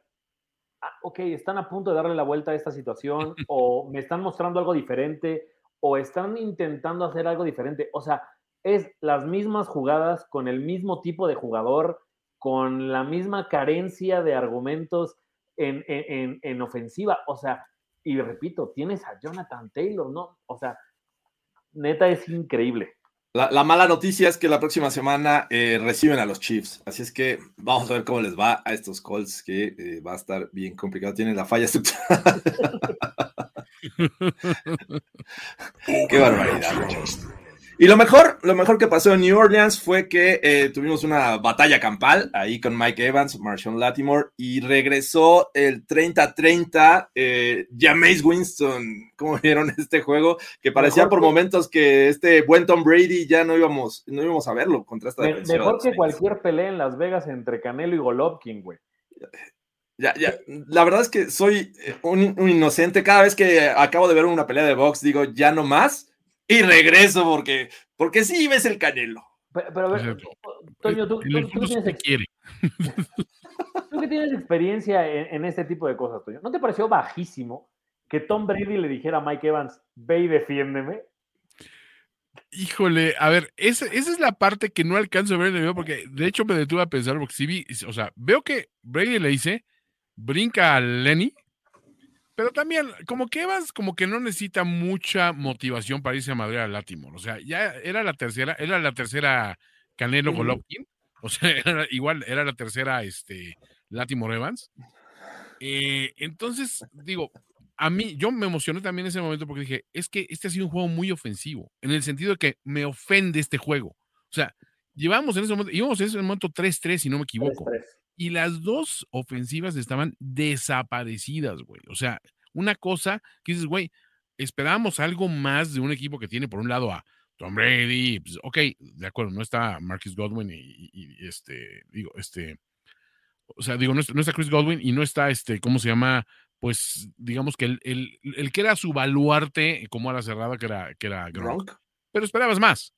ah, ok, están a punto de darle la vuelta a esta situación, o me están mostrando algo diferente, o están intentando hacer algo diferente. O sea, es las mismas jugadas con el mismo tipo de jugador, con la misma carencia de argumentos en, ofensiva. O sea, y repito, tienes a Jonathan Taylor, ¿no? O sea, neta es increíble. La, mala noticia es que la próxima semana eh, reciben a los Chiefs, así es que vamos a ver cómo les va a estos Colts, que eh, va a estar bien complicado. Tienen la falla estructural. Qué barbaridad. Y lo mejor, lo mejor que pasó en New Orleans fue que eh, tuvimos una batalla campal ahí con Mike Evans, Marshawn Latimore, y regresó el 30-30 eh, Jameis Winston. ¿Cómo vieron este juego? Que parecía por momentos que este buen Tom Brady ya no íbamos, no íbamos a verlo contra esta defensiva. Mejor que cualquier pelea en Las Vegas entre Canelo y Golovkin, güey. Ya, ya, la verdad es que soy eh, un, un, inocente. Cada vez que acabo de ver una pelea de box, digo, ya no más y regreso porque, porque sí ves el canelo. Pero, a ver, Toño, tú, tienes, tú que tienes experiencia en, este tipo de cosas, Toño, ¿no te pareció bajísimo que Tom Brady le dijera a Mike Evans, ve y defiéndeme? Híjole, a ver, esa, esa, es la parte que no alcanzo a ver en el video porque de hecho me detuve a pensar porque sí vi, o sea, veo que Brady le dice, brinca a Lenny pero también, como que Evans, como que no necesita mucha motivación para irse a Madrid a Latimore. O sea, ya era la tercera, era la tercera Canelo Golovkin. O sea, igual era la tercera este, Latimore Evans. Eh, entonces, digo, a mí, yo me emocioné también en ese momento porque dije, es que este ha sido un juego muy ofensivo, en el sentido de que me ofende este juego. O sea, llevamos en ese momento, íbamos en ese momento 3-3, si no me equivoco. 3 -3 y las dos ofensivas estaban desaparecidas, güey. O sea, una cosa que dices, güey, esperábamos algo más de un equipo que tiene por un lado a Tom Brady, pues, ok, de acuerdo, no está Marcus Godwin y, este, digo, este, o sea, digo, no está, Chris Godwin y no está este, ¿cómo se llama? Pues digamos que el, el, que era su baluarte como a la cerrada, que era, que era Gronk, pero esperabas más.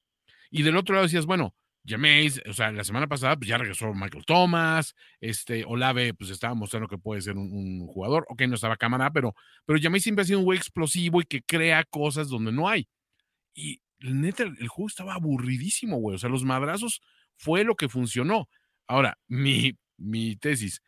Y del otro lado decías, bueno, Jameis, o sea, la semana pasada pues ya regresó Michael Thomas, este, Olave pues estaba mostrando que puede ser un, jugador, ok, no estaba cámara, pero, pero Jameis siempre ha sido un güey explosivo y que crea cosas donde no hay. Y neta, el juego estaba aburridísimo, güey, o sea, los madrazos fue lo que funcionó. Ahora, mi, mi tesis,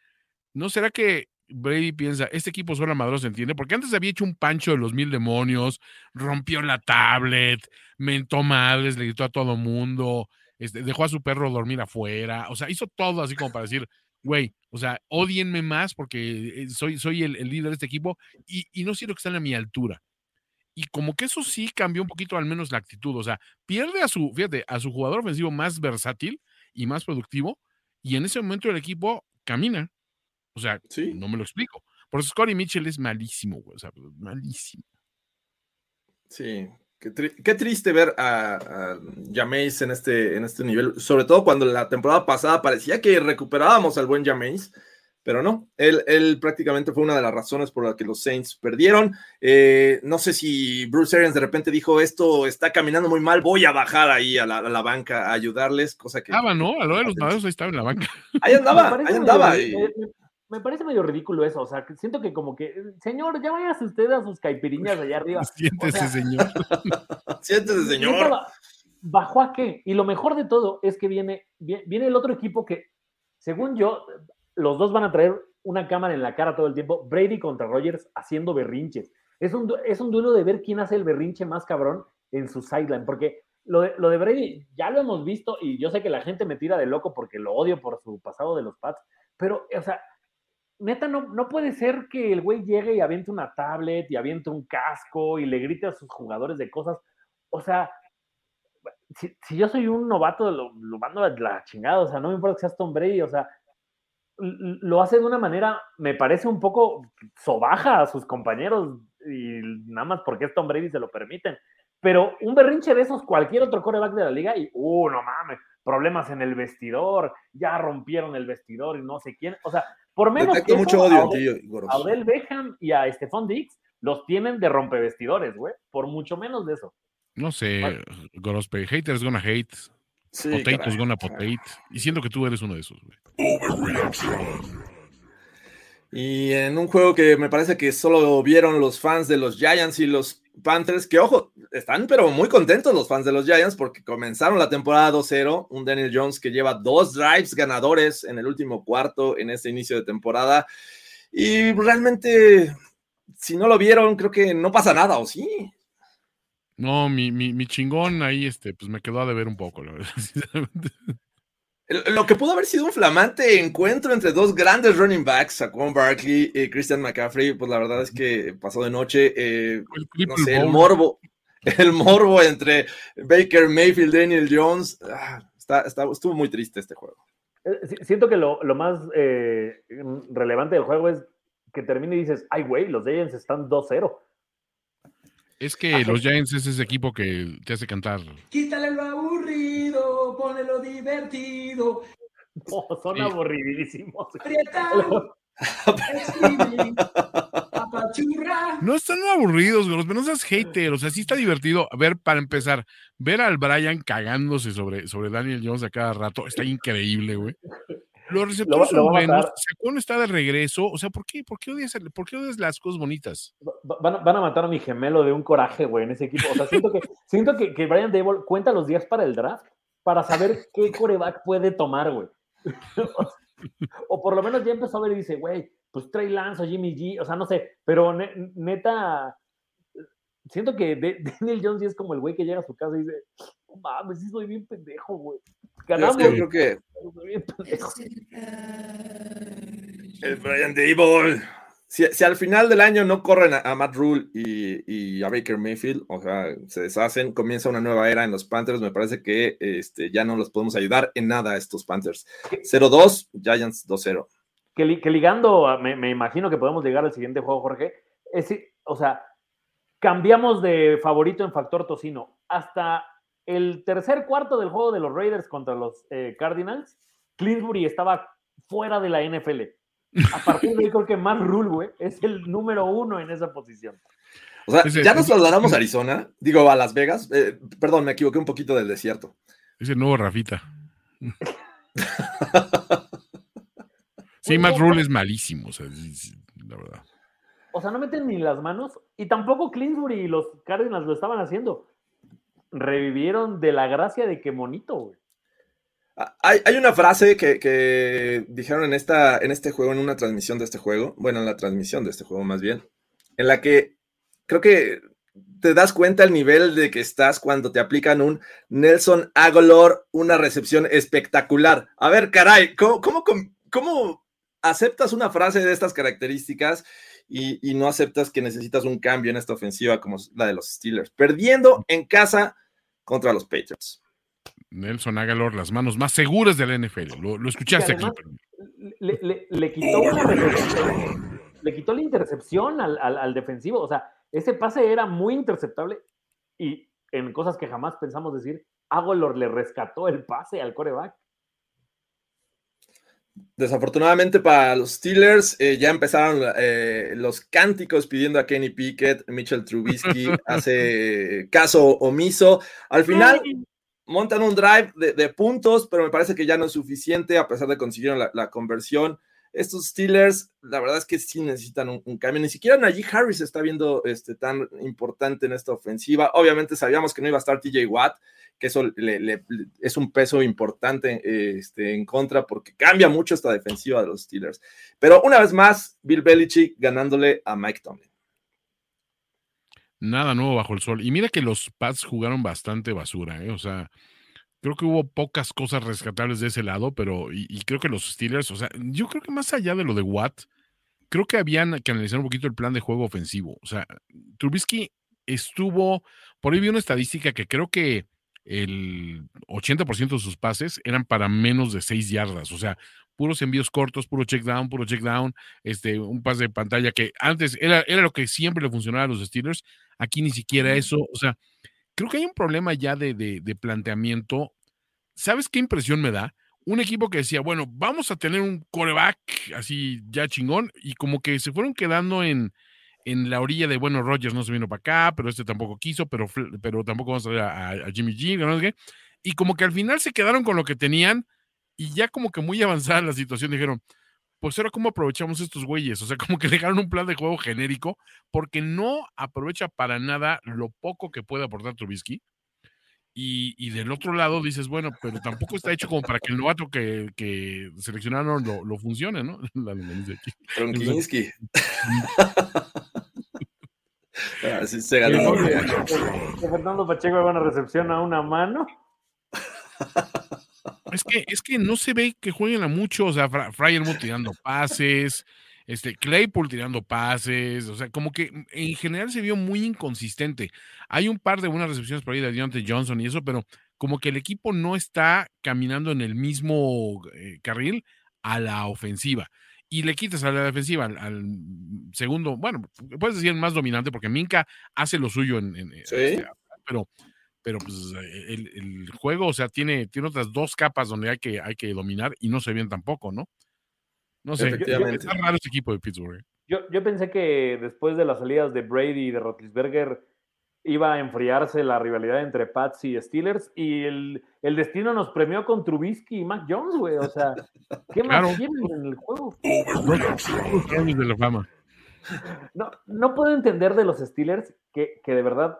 ¿no será que Brady piensa, este equipo solo madroso entiende, porque antes había hecho un pancho de los mil demonios, rompió la tablet, mentó madres, le gritó a todo mundo, este, dejó a su perro dormir afuera, o sea, hizo todo así como para decir, güey, o sea, odienme más porque eh, soy, soy el, líder de este equipo y, no siento que estén a mi altura. Y como que eso sí cambió un poquito al menos la actitud, o sea, pierde a su, fíjate, a su jugador ofensivo más versátil y más productivo y en ese momento el equipo camina. O sea, no me lo explico. Por eso Scotty Mitchell es malísimo, güey. O sea, malísimo. Sí, Qué, triste ver a, a Jameis en este, en este nivel, sobre todo cuando la temporada pasada parecía que recuperábamos al buen Jameis, pero no, él, él prácticamente fue una de las razones por las que los Saints perdieron. Eh, no sé si Bruce Arians de repente dijo, esto está caminando muy mal, voy a bajar ahí a la, banca a ayudarles, cosa que... Estaba, ¿no? A lo de los malos ahí estaba en la banca. Ahí andaba, ahí andaba me parece medio ridículo eso, o sea, siento que como que, señor, ya vayas usted a sus caipiriñas allá arriba. Siéntese, señor. Siéntese, señor. ¿Bajó a qué? Y lo mejor de todo es que viene, viene el otro equipo que, según yo, los dos van a traer una cámara en la cara todo el tiempo, Brady contra Rogers haciendo berrinches. Es un, es un duelo de ver quién hace el berrinche más cabrón en su sideline, porque lo de, lo de Brady ya lo hemos visto y yo sé que la gente me tira de loco porque lo odio por su pasado de los Pats, pero, o sea, neta, no, no puede ser que el güey llegue y aviente una tablet y aviente un casco y le grite a sus jugadores de cosas. O sea, si, yo soy un novato, lo, lo mando a la chingada. O sea, no me importa que seas Tom Brady. O sea, lo hace de una manera, me parece un poco sobaja a sus compañeros y nada más porque es Tom Brady se lo permiten. Pero un berrinche de esos, cualquier otro coreback de la liga, y, uh, no mames, problemas en el vestidor, ya rompieron el vestidor y no sé quién. O sea, por menos que mucho odio, a, Odell, Beckham y a Stephon Diggs los tienen de rompevestidores, güey. Por mucho menos de eso. No sé, Gorospe, haters gonna hate. Sí, potatoes gonna potate. Y siento que tú eres uno de esos, güey. Y en un juego que me parece que solo vieron los fans de los Giants y los Panthers, que ojo, están pero muy contentos los fans de los Giants porque comenzaron la temporada 2-0, un Daniel Jones que lleva dos drives ganadores en el último cuarto en este inicio de temporada. Y realmente, si no lo vieron, creo que no pasa nada, ¿o sí? No, mi, mi, mi chingón ahí, este, pues me quedó a deber un poco, la verdad. Lo que pudo haber sido un flamante encuentro entre dos grandes running backs, Saquon Barkley y Christian McCaffrey, pues la verdad es que pasó de noche. Eh, no sé, el morbo, el morbo entre Baker Mayfield, Daniel Jones, ah, está, estuvo muy triste este juego. Eh, siento que lo, más eh, relevante del juego es que termine y dices, ay, güey, los Giants están 2-0. Es que los Giants es ese equipo que te hace cantar. Quítale lo aburrido, ponelo divertido. son aburridísimos. no están aburridos, pero no seas hater, o sea, sí está divertido. A ver, para empezar, ver al Brian cagándose sobre, sobre Daniel Jones a cada rato, está increíble, güey. Los receptores son buenos. está de regreso. O sea, ¿por qué, por qué, odias, por qué odias las cosas bonitas? Van, a matar a mi gemelo de un coraje, güey, en ese equipo. O sea, siento que, siento que, que Brian Dable cuenta los días para el draft para saber qué coreback puede tomar, güey. o por lo menos ya empezó a ver y dice, güey, pues Trey Lance o Jimmy G, o sea, no sé, pero neta, siento que Daniel Jones es como el güey que llega a su casa y dice, no mames, sí soy bien pendejo, güey. Ganamos. Yo creo que. El Brian Dable. Si, al final del año no corren a, Matt Rule y, a Baker Mayfield, o sea, se deshacen, comienza una nueva era en los Panthers, me parece que este, ya no los podemos ayudar en nada a estos Panthers. 0-2, Giants 2-0. Que, ligando, me, me, imagino que podemos llegar al siguiente juego, Jorge. O sea, cambiamos de favorito en factor tocino. Hasta el tercer cuarto del juego de los Raiders contra los eh, Cardinals, Clinsbury estaba fuera de la NFL. A partir de ahí creo que Matt Rule, güey, es el número uno en esa posición. O sea, ya nos trasladamos a Arizona, digo, a Las Vegas. Eh, perdón, me equivoqué un poquito del desierto. Es el nuevo Rafita. sí, Matt Rule es malísimo, o sea, la verdad. O sea, no meten ni las manos y tampoco Clinsbury y los Cardinals lo estaban haciendo revivieron de la gracia de que monito, güey. Hay, una frase que, dijeron en, esta, este juego, en una transmisión de este juego, bueno, en la transmisión de este juego más bien, en la que creo que te das cuenta el nivel de que estás cuando te aplican un Nelson Agolor, una recepción espectacular. A ver, caray, ¿cómo, aceptas una frase de estas características y, no aceptas que necesitas un cambio en esta ofensiva como la de los Steelers, perdiendo en casa contra los Patriots. Nelson Agalor las manos más seguras de la NFL. Lo, escuchaste aquí. Le, quitó le quitó la intercepción al, al, defensivo. O sea, ese pase era muy interceptable y en cosas que jamás pensamos decir, Agalor le rescató el pase al coreback. Desafortunadamente para los Steelers, eh, ya empezaron eh, los cánticos pidiendo a Kenny Pickett, Mitchell Trubisky hace caso omiso. Al final montan un drive de, puntos, pero me parece que ya no es suficiente a pesar de conseguir la, la conversión estos Steelers, la verdad es que sí necesitan un, cambio. Ni siquiera Najee Harris está viendo este, tan importante en esta ofensiva. Obviamente sabíamos que no iba a estar TJ Watt, que eso es un peso importante este, en contra porque cambia mucho esta defensiva de los Steelers. Pero una vez más, Bill Belichick ganándole a Mike Tomlin. Nada nuevo bajo el sol. Y mira que los Pats jugaron bastante basura, ¿eh? O sea, creo que hubo pocas cosas rescatables de ese lado, pero y, creo que los Steelers, o sea, yo creo que más allá de lo de Watt, creo que habían que analizar un poquito el plan de juego ofensivo. O sea, Trubisky estuvo, por ahí vi una estadística que creo que el 80% de sus pases eran para menos de 6 yardas, o sea, puros envíos cortos, puro check down, puro check down, este, un pase de pantalla que antes era, era lo que siempre le funcionaba a los Steelers, aquí ni siquiera eso, o sea, creo que hay un problema ya de, planteamiento. ¿Sabes qué impresión me da? Un equipo que decía, bueno, vamos a tener un coreback así ya chingón, y como que se fueron quedando en, en la orilla de, bueno, Rogers no se vino para acá, pero este tampoco quiso, pero, pero tampoco vamos a ver a, Jimmy G, ¿no? y como que al final se quedaron con lo que tenían, y ya como que muy avanzada la situación dijeron, pues ahora cómo aprovechamos estos güeyes, o sea, como que dejaron un plan de juego genérico, porque no aprovecha para nada lo poco que puede aportar Trubisky. Y, del otro lado dices, bueno, pero tampoco está hecho como para que el novato que, que seleccionaron lo, lo, funcione, ¿no? La aquí. Así se ganó. Fernando Pacheco va una recepción a una mano. Es que, es que no se ve que jueguen a mucho, o sea, Fryermuth tirando pases, este, Claypool tirando pases, o sea, como que en general se vio muy inconsistente. Hay un par de buenas recepciones por ahí de Deontay Johnson y eso, pero como que el equipo no está caminando en el mismo eh, carril a la ofensiva. Y le quitas a la defensiva al, segundo, bueno, puedes decir más dominante porque Minka hace lo suyo en, este, pero pero pues eh, el, juego, o sea, tiene, tiene otras dos capas donde hay que, hay que dominar y no se ven tampoco, ¿no? No sé, está raro ese equipo de Pittsburgh. Yo, yo pensé que después de las salidas de Brady y de Roethlisberger iba a enfriarse la rivalidad entre Pats y Steelers y el, el destino nos premió con Trubisky y Mac Jones, güey. O sea, ¿qué más quieren en el juego? de la fama. No, no puedo entender de los Steelers que, que de verdad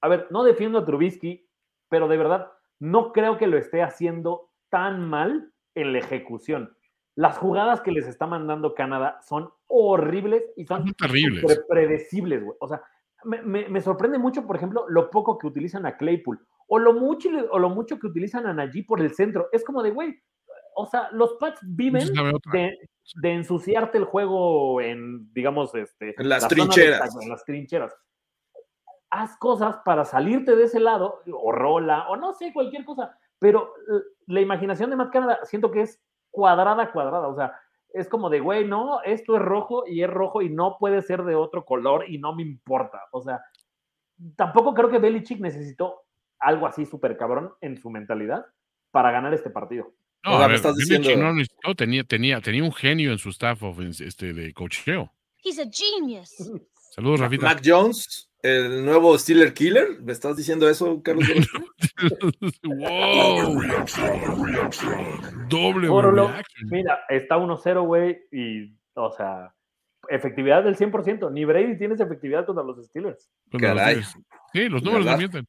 a ver, no defiendo a Trubisky, pero de verdad no creo que lo esté haciendo tan mal en la ejecución. Las jugadas que les está mandando Canadá son horribles y son, terribles. predecibles, güey. O sea, me, sorprende mucho, por ejemplo, lo poco que utilizan a Claypool o lo mucho, o lo mucho que utilizan a Najee por el centro. Es como de, güey, o sea, los Pats viven de, ensuciarte el juego en, digamos, este, en las trincheras. en las trincheras haz cosas para salirte de ese lado, o rola, o no sé, cualquier cosa. Pero la imaginación de Matt Canada siento que es cuadrada, cuadrada. O sea, es como de, güey, no, esto es rojo y es rojo y no puede ser de otro color y no me importa. O sea, tampoco creo que Belichick necesitó algo así súper cabrón en su mentalidad para ganar este partido. No, a ver, estás diciendo... no tenía, tenía, tenía un genio en su staff este, de cocheo. He's a genius. Saludos, Rafita. Mac Jones el nuevo Steeler Killer. ¿Me estás diciendo eso, Carlos? wow. Doble Mira, está 1-0, güey, y, o sea, efectividad del 100%. Ni Brady tiene esa efectividad contra los Steelers. Caray. Sí, los números no mienten.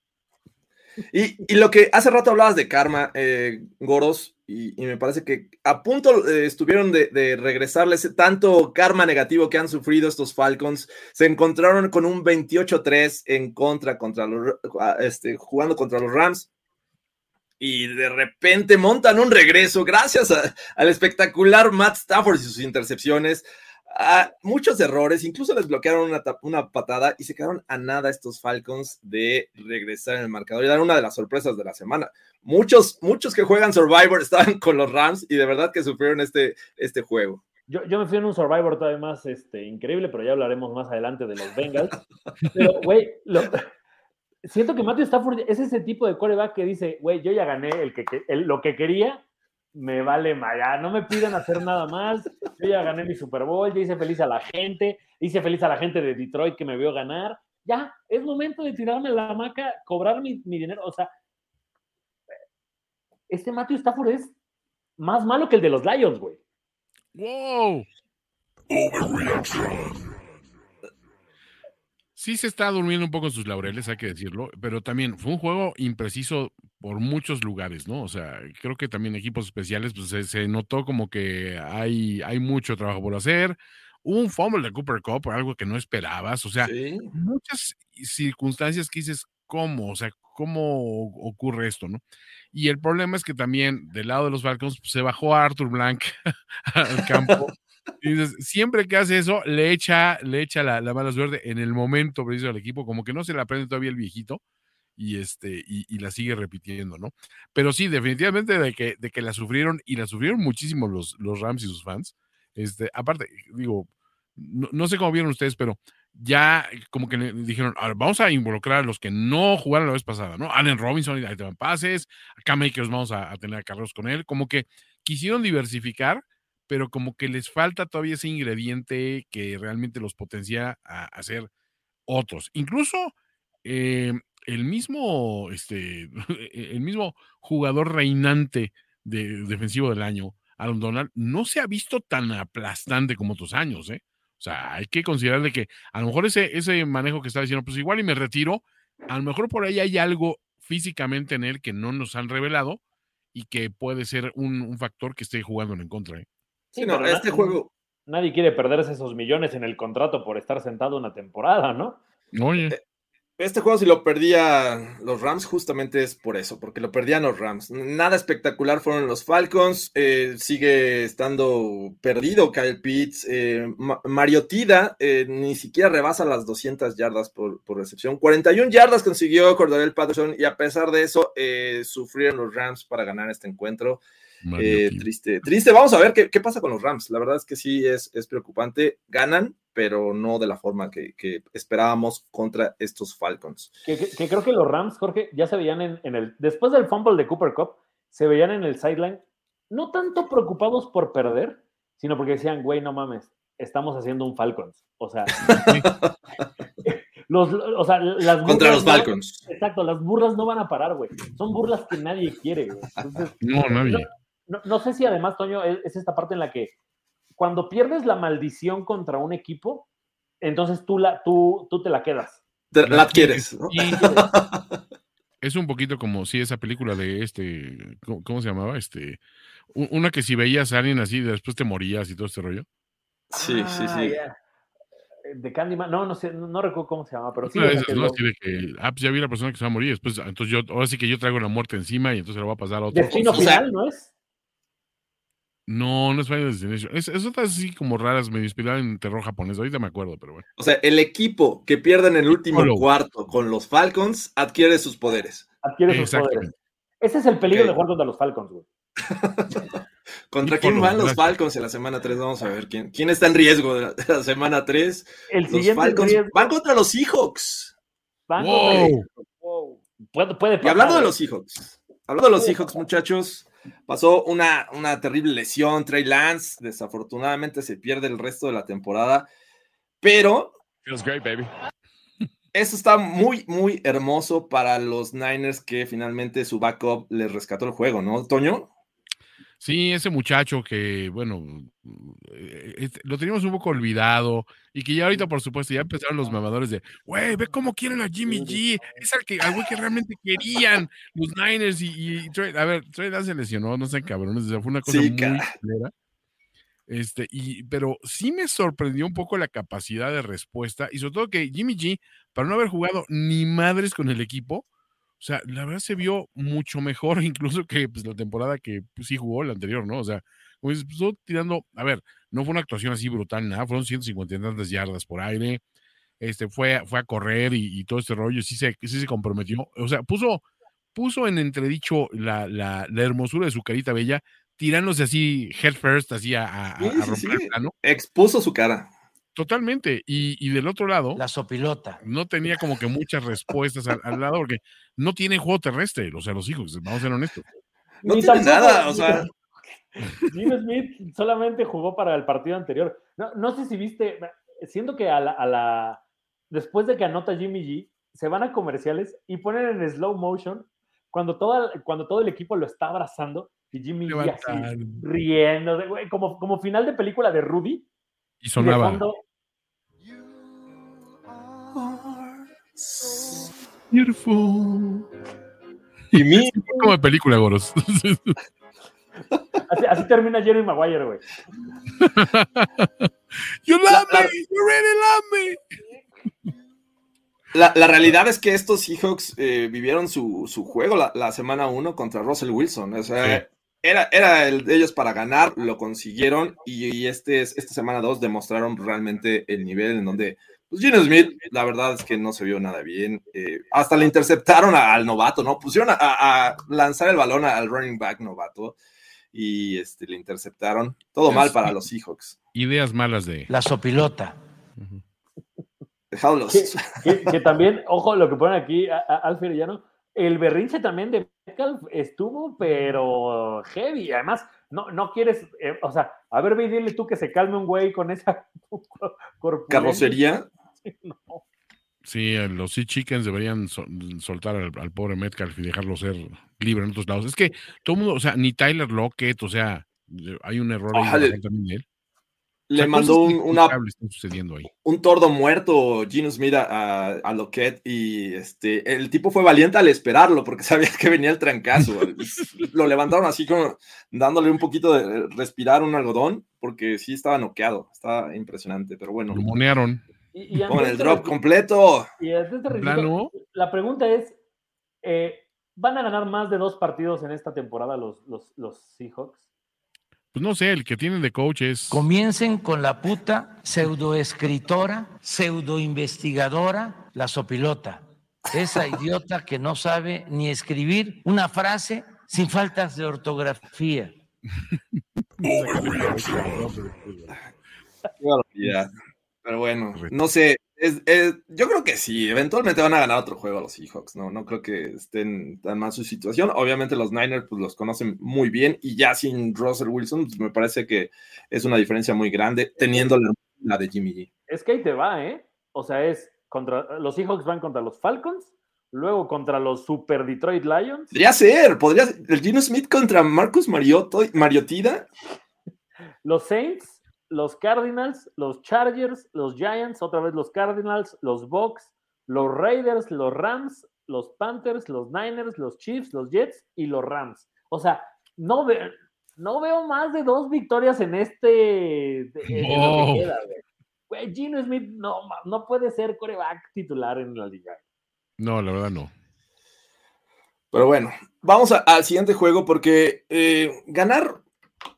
Y, lo que hace rato hablabas de karma, eh, Goros, y, me parece que a punto eh, estuvieron de, regresarles tanto karma negativo que han sufrido estos Falcons. Se encontraron con un 28-3 en contra, contra los, este, jugando contra los Rams. Y de repente montan un regreso gracias al espectacular Matt Stafford y sus intercepciones Ah, muchos errores, incluso les bloquearon una, una, patada y se quedaron a nada estos Falcons de regresar en el marcador y dar una de las sorpresas de la semana. Muchos, muchos que juegan Survivor estaban con los Rams y de verdad que sufrieron este, este juego. Yo, yo, me fui en un Survivor todavía más este, increíble, pero ya hablaremos más adelante de los Bengals. Pero, güey, siento que Matthew Stafford es ese tipo de coreback que dice, güey, yo ya gané el que, lo que quería, me vale ya no me piden hacer nada más, yo ya gané mi Super Bowl, ya hice feliz a la gente, hice feliz a la gente de Detroit que me vio ganar, ya, es momento de tirarme la hamaca, cobrar mi, mi dinero, o sea, este Matthew Stafford es más malo que el de los Lions, güey. ¡Wow! Sí se está durmiendo un poco en sus laureles, hay que decirlo, pero también fue un juego impreciso por muchos lugares, ¿no? O sea, creo que también equipos especiales, pues se, notó como que hay, hay mucho trabajo por hacer. un fumble de Cooper Cup, algo que no esperabas, o sea, muchas circunstancias que dices, ¿cómo? O sea, ¿cómo ocurre esto, no? Y el problema es que también del lado de los Falcons pues, se bajó a Arthur Blank al campo. Siempre que hace eso, le echa, le echa la, mala suerte en el momento preciso al equipo, como que no se le aprende todavía el viejito y este y, la sigue repitiendo, ¿no? Pero sí, definitivamente de que, de que la sufrieron y la sufrieron muchísimo los, los Rams y sus fans. Este, aparte, digo, no, no, sé cómo vieron ustedes, pero ya como que dijeron, vamos a involucrar a los que no jugaron la vez pasada, ¿no? Allen Robinson, ahí te van pases, acá Makers vamos a, tener carros con él, como que quisieron diversificar, pero como que les falta todavía ese ingrediente que realmente los potencia a, hacer otros. Incluso eh, el mismo, este, el mismo jugador reinante de, defensivo del año, Aaron Donald, no se ha visto tan aplastante como otros años, ¿eh? O sea, hay que considerar de que a lo mejor ese, ese manejo que está diciendo, pues igual y me retiro, a lo mejor por ahí hay algo físicamente en él que no nos han revelado y que puede ser un, factor que esté jugando en contra. ¿eh? Sí, no, este juego. Nadie quiere perderse esos millones en el contrato por estar sentado una temporada, ¿no? Oye. Eh, este juego, si lo perdía los Rams, justamente es por eso, porque lo perdían los Rams. Nada espectacular fueron los Falcons. Eh, sigue estando perdido Kyle Pitts. Eh, Mariotida eh, ni siquiera rebasa las 200 yardas por, recepción. 41 yardas consiguió Cordarel Patterson y a pesar de eso, sufrieron los Rams para ganar este encuentro. Triste, triste. Vamos a ver qué, qué, pasa con los Rams. La verdad es que sí es, es preocupante. Ganan, pero no de la forma que, esperábamos contra estos Falcons. Que, creo que los Rams, Jorge, ya se veían en, el, después del fumble de Cooper Cup, se veían en el sideline, no tanto preocupados por perder, sino porque decían, güey, no mames, estamos haciendo un Falcons. O sea, los, o sea las contra los Falcons. exacto, las burlas no van a parar, güey. Son burlas que nadie quiere, güey. no, nadie. No, sé si además, Toño, es esta parte en la que cuando pierdes la maldición contra un equipo, entonces tú, la, tú, tú te la quedas. la adquieres. es un poquito como si esa película de este, ¿cómo, se llamaba? Este, una que si veías a alguien así, después te morías y todo este rollo. Sí, sí, sí. Ah, de Candyman, no, no sé, no, recuerdo cómo se llama, pero sí. ¿no? Así de que, ah, pues ya vi la persona que se va a morir, después, entonces yo, ahora sí que yo traigo la muerte encima y entonces le va a pasar a otro. Destino final, ¿no es? No, no es Final Destination. Es, es otra así como raras, medio inspirada en terror japonés. Ahorita me acuerdo, pero bueno. O sea, el equipo que pierde en el último cuarto con los Falcons adquiere sus poderes. Adquiere sus poderes. Ese es el peligro de jugar contra los Falcons, güey. ¿Contra quién van los Falcons en la semana 3? Vamos a ver quién, quién está en riesgo de la, semana 3. El los siguiente Falcons van contra los Seahawks. Van wow. wow. Puede, puede y hablando de los Seahawks, hablando de los Seahawks, muchachos, Pasó una, una terrible lesión, Trey Lance. Desafortunadamente se pierde el resto de la temporada. Pero. Feels great, baby. Eso está muy, muy hermoso para los Niners que finalmente su backup les rescató el juego, ¿no, Toño? Sí, ese muchacho que, bueno, eh, lo teníamos un poco olvidado y que ya ahorita, por supuesto, ya empezaron los mamadores de, güey, ve cómo quieren a Jimmy G, es al que, al güey que realmente querían los Niners y, a ver, Trey se lesionó, no sé, cabrones, fue una cosa muy clara. Este, y, pero sí me sorprendió un poco la capacidad de respuesta y sobre todo que Jimmy G, para no haber jugado ni madres con el equipo, O sea, la verdad se vio mucho mejor incluso que pues, la temporada que pues, sí jugó la anterior, ¿no? O sea, pues, tirando, a ver, no fue una actuación así brutal, nada, fueron 150 y tantas yardas por aire, este, fue, fue a correr y, todo este rollo, sí se, sí se comprometió, o sea, puso, puso en entredicho la, la, la hermosura de su carita bella, tirándose así head first, así a, romper Expuso su cara. Totalmente. Y, del otro lado. La sopilota. No tenía como que muchas respuestas al, lado, porque no tiene juego terrestre. O sea, los hijos, vamos a ser honestos. No tiene nada, o sea. Jim Smith solamente jugó para el partido anterior. No, sé si viste, siento que a la, después de que anota Jimmy G, se van a comerciales y ponen en slow motion cuando, toda, cuando todo el equipo lo está abrazando y Jimmy G así, riendo, como, como final de película de Rudy. Y sonaba. Beautiful. Y mi... como de película, Goros. Así, termina Jerry Maguire, güey. you love me, you really love me. La, la, realidad es que estos Seahawks eh, vivieron su, su juego la, la semana 1 contra Russell Wilson. O sea, era, era el de ellos para ganar, lo consiguieron y, este, esta semana 2 demostraron realmente el nivel en donde pues Gino Smith, la verdad es que no se vio nada bien. Eh, hasta le interceptaron al novato, ¿no? Pusieron a, a, lanzar el balón al running back novato y este, le interceptaron. Todo mal para los Seahawks. Ideas malas de... La sopilota. Que, que, también, ojo, lo que ponen aquí, Alfred no el berrinche también de Metcalf estuvo, pero heavy. Además, no, no quieres, eh, o sea, a ver, ve dile tú que se calme un güey con esa carrocería. Sí, eh, los Sea Chickens deberían soltar al, pobre Metcalf y dejarlo ser libre en otros lados. Es que todo el mundo, o sea, ni Tyler Lockett, o sea, hay un error ahí también de él. Le mandó un, una, sucediendo ahí. un tordo muerto Gino Smith a, a, Lockett y este, el tipo fue valiente al esperarlo porque sabía que venía el trancazo. lo levantaron así como dándole un poquito de respirar un algodón porque sí estaba noqueado. Estaba impresionante, pero bueno. Lo monearon. Con el drop completo. Y la pregunta es, eh, ¿van a ganar más de dos partidos en esta temporada los, los, los Seahawks? Pues no sé, el que tienen de coach es. Comiencen con la puta pseudoescritora, pseudoinvestigadora, la sopilota. Esa idiota que no sabe ni escribir una frase sin faltas de ortografía. Pero bueno, no sé, yo creo que sí, eventualmente van a ganar otro juego a los Seahawks, ¿no? No creo que estén tan mal su situación. Obviamente los Niners pues los conocen muy bien y ya sin Russell Wilson pues, me parece que es una diferencia muy grande teniendo la, de Jimmy G. Es que ahí te va, ¿eh? O sea, es contra los Seahawks van contra los Falcons, luego contra los Super Detroit Lions. Podría ser, podría ser. El Gino Smith contra Marcus Mariotto, Mariotida. Los Saints los Cardinals, los Chargers, los Giants, otra vez los Cardinals, los Bucks, los Raiders, los Rams, los Panthers, los Niners, los Chiefs, los Jets y los Rams. O sea, no, no veo más de dos victorias en este. Gino Smith no, no puede ser coreback titular en la liga. No, la verdad no. Pero bueno, vamos al siguiente juego porque eh, ganar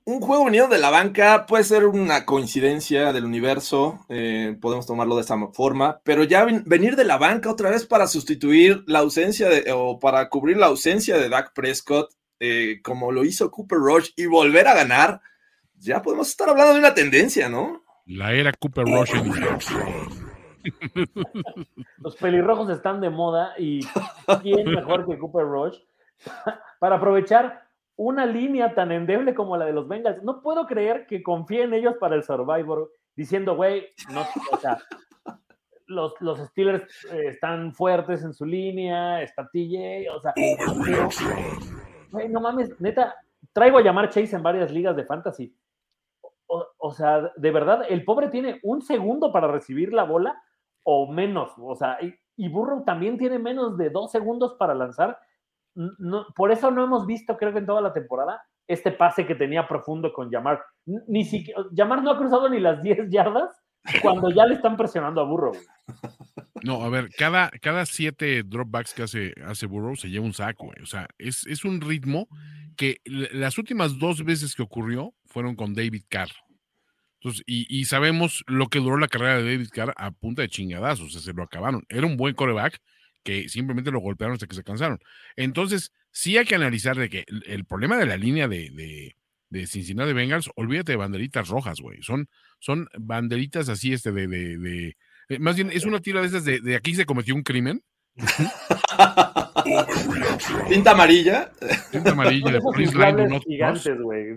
un juego venido de la banca puede ser una coincidencia del universo, eh, podemos tomarlo de esa forma, pero ya venir de la banca otra vez para sustituir la ausencia de, o para cubrir la ausencia de Dak Prescott, eh, como lo hizo Cooper Rush, y volver a ganar, ya podemos estar hablando de una tendencia, ¿no? La era Cooper Rush. Los pelirrojos están de moda y ¿quién mejor que Cooper Rush para aprovechar una línea tan endeble como la de los Bengals. No puedo creer que confíe en ellos para el Survivor, diciendo, güey, no, o sea, los, los Steelers eh, están fuertes en su línea, está TJ, o sea, güey, no mames, neta, traigo a llamar Chase en varias ligas de fantasy. O, sea, de verdad, el pobre tiene un segundo para recibir la bola o menos, o sea, y, y Burrow también tiene menos de dos segundos para lanzar por eso no hemos visto, creo que en toda la temporada, este pase que tenía profundo con Yamar. Ni siquiera, Yamar no ha cruzado ni las 10 yardas cuando ya le están presionando a Burro. No, a ver, cada, cada siete dropbacks que hace, hace Burrow se lleva un saco. O sea, es, es un ritmo que las últimas dos veces que ocurrió fueron con David Carr. Y, sabemos lo que duró la carrera de David Carr a punta de chingadazos, o sea, se lo acabaron. Era un buen coreback que simplemente lo golpearon hasta que se cansaron. Entonces, sí hay que analizar de que el, problema de la línea de, de, de, Cincinnati Bengals, olvídate de banderitas rojas, güey. Son, son banderitas así, este, de, de, eh, más bien, es una tira de esas de, de aquí se cometió un crimen. Tinta amarilla. Tinta amarilla de Police Line gigantes, güey.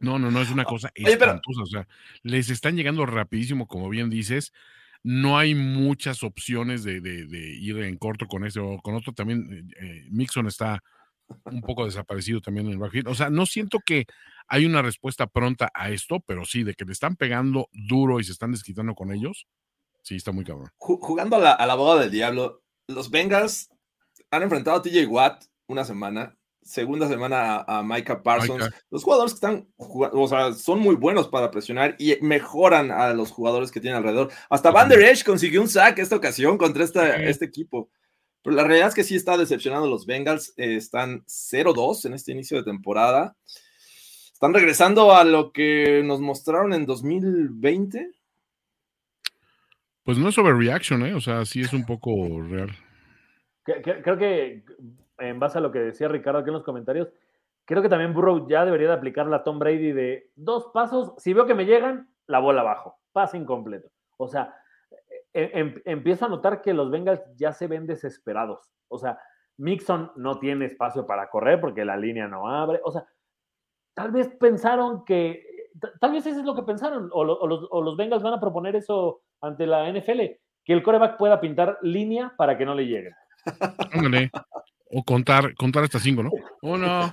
No, no, no, es una cosa espantosa. O sea, les están llegando rapidísimo, como bien dices. No hay muchas opciones de, ir en corto con ese o con otro. También eh, Mixon está un poco desaparecido también en el backfield. O sea, no siento que hay una respuesta pronta a esto, pero sí, de que le están pegando duro y se están desquitando con ellos. Sí, está muy cabrón. Jugando a la, a boda del diablo, los Bengals han enfrentado a TJ Watt una semana segunda semana a, Micah Parsons. Los jugadores que están o sea, son muy buenos para presionar y mejoran a los jugadores que tienen alrededor. Hasta Van Der Esch consiguió un sack esta ocasión contra este equipo. Pero la realidad es que sí está decepcionando los Bengals. Eh, están 0-2 en este inicio de temporada. Están regresando a lo que nos mostraron en 2020. Pues no es overreaction, ¿eh? O sea, sí es un poco real. Creo que en base a lo que decía Ricardo aquí en los comentarios, creo que también Burrow ya debería de aplicar la Tom Brady de dos pasos, si veo que me llegan, la bola abajo, pase incompleto. O sea, em, em, empiezo a notar que los Bengals ya se ven desesperados. O sea, Mixon no tiene espacio para correr porque la línea no abre. O sea, tal vez pensaron que, tal vez eso es lo que pensaron, o, los, o Bengals van a proponer eso ante la NFL, que el coreback pueda pintar línea para que no le lleguen. O contar, contar hasta cinco, ¿no? Uno.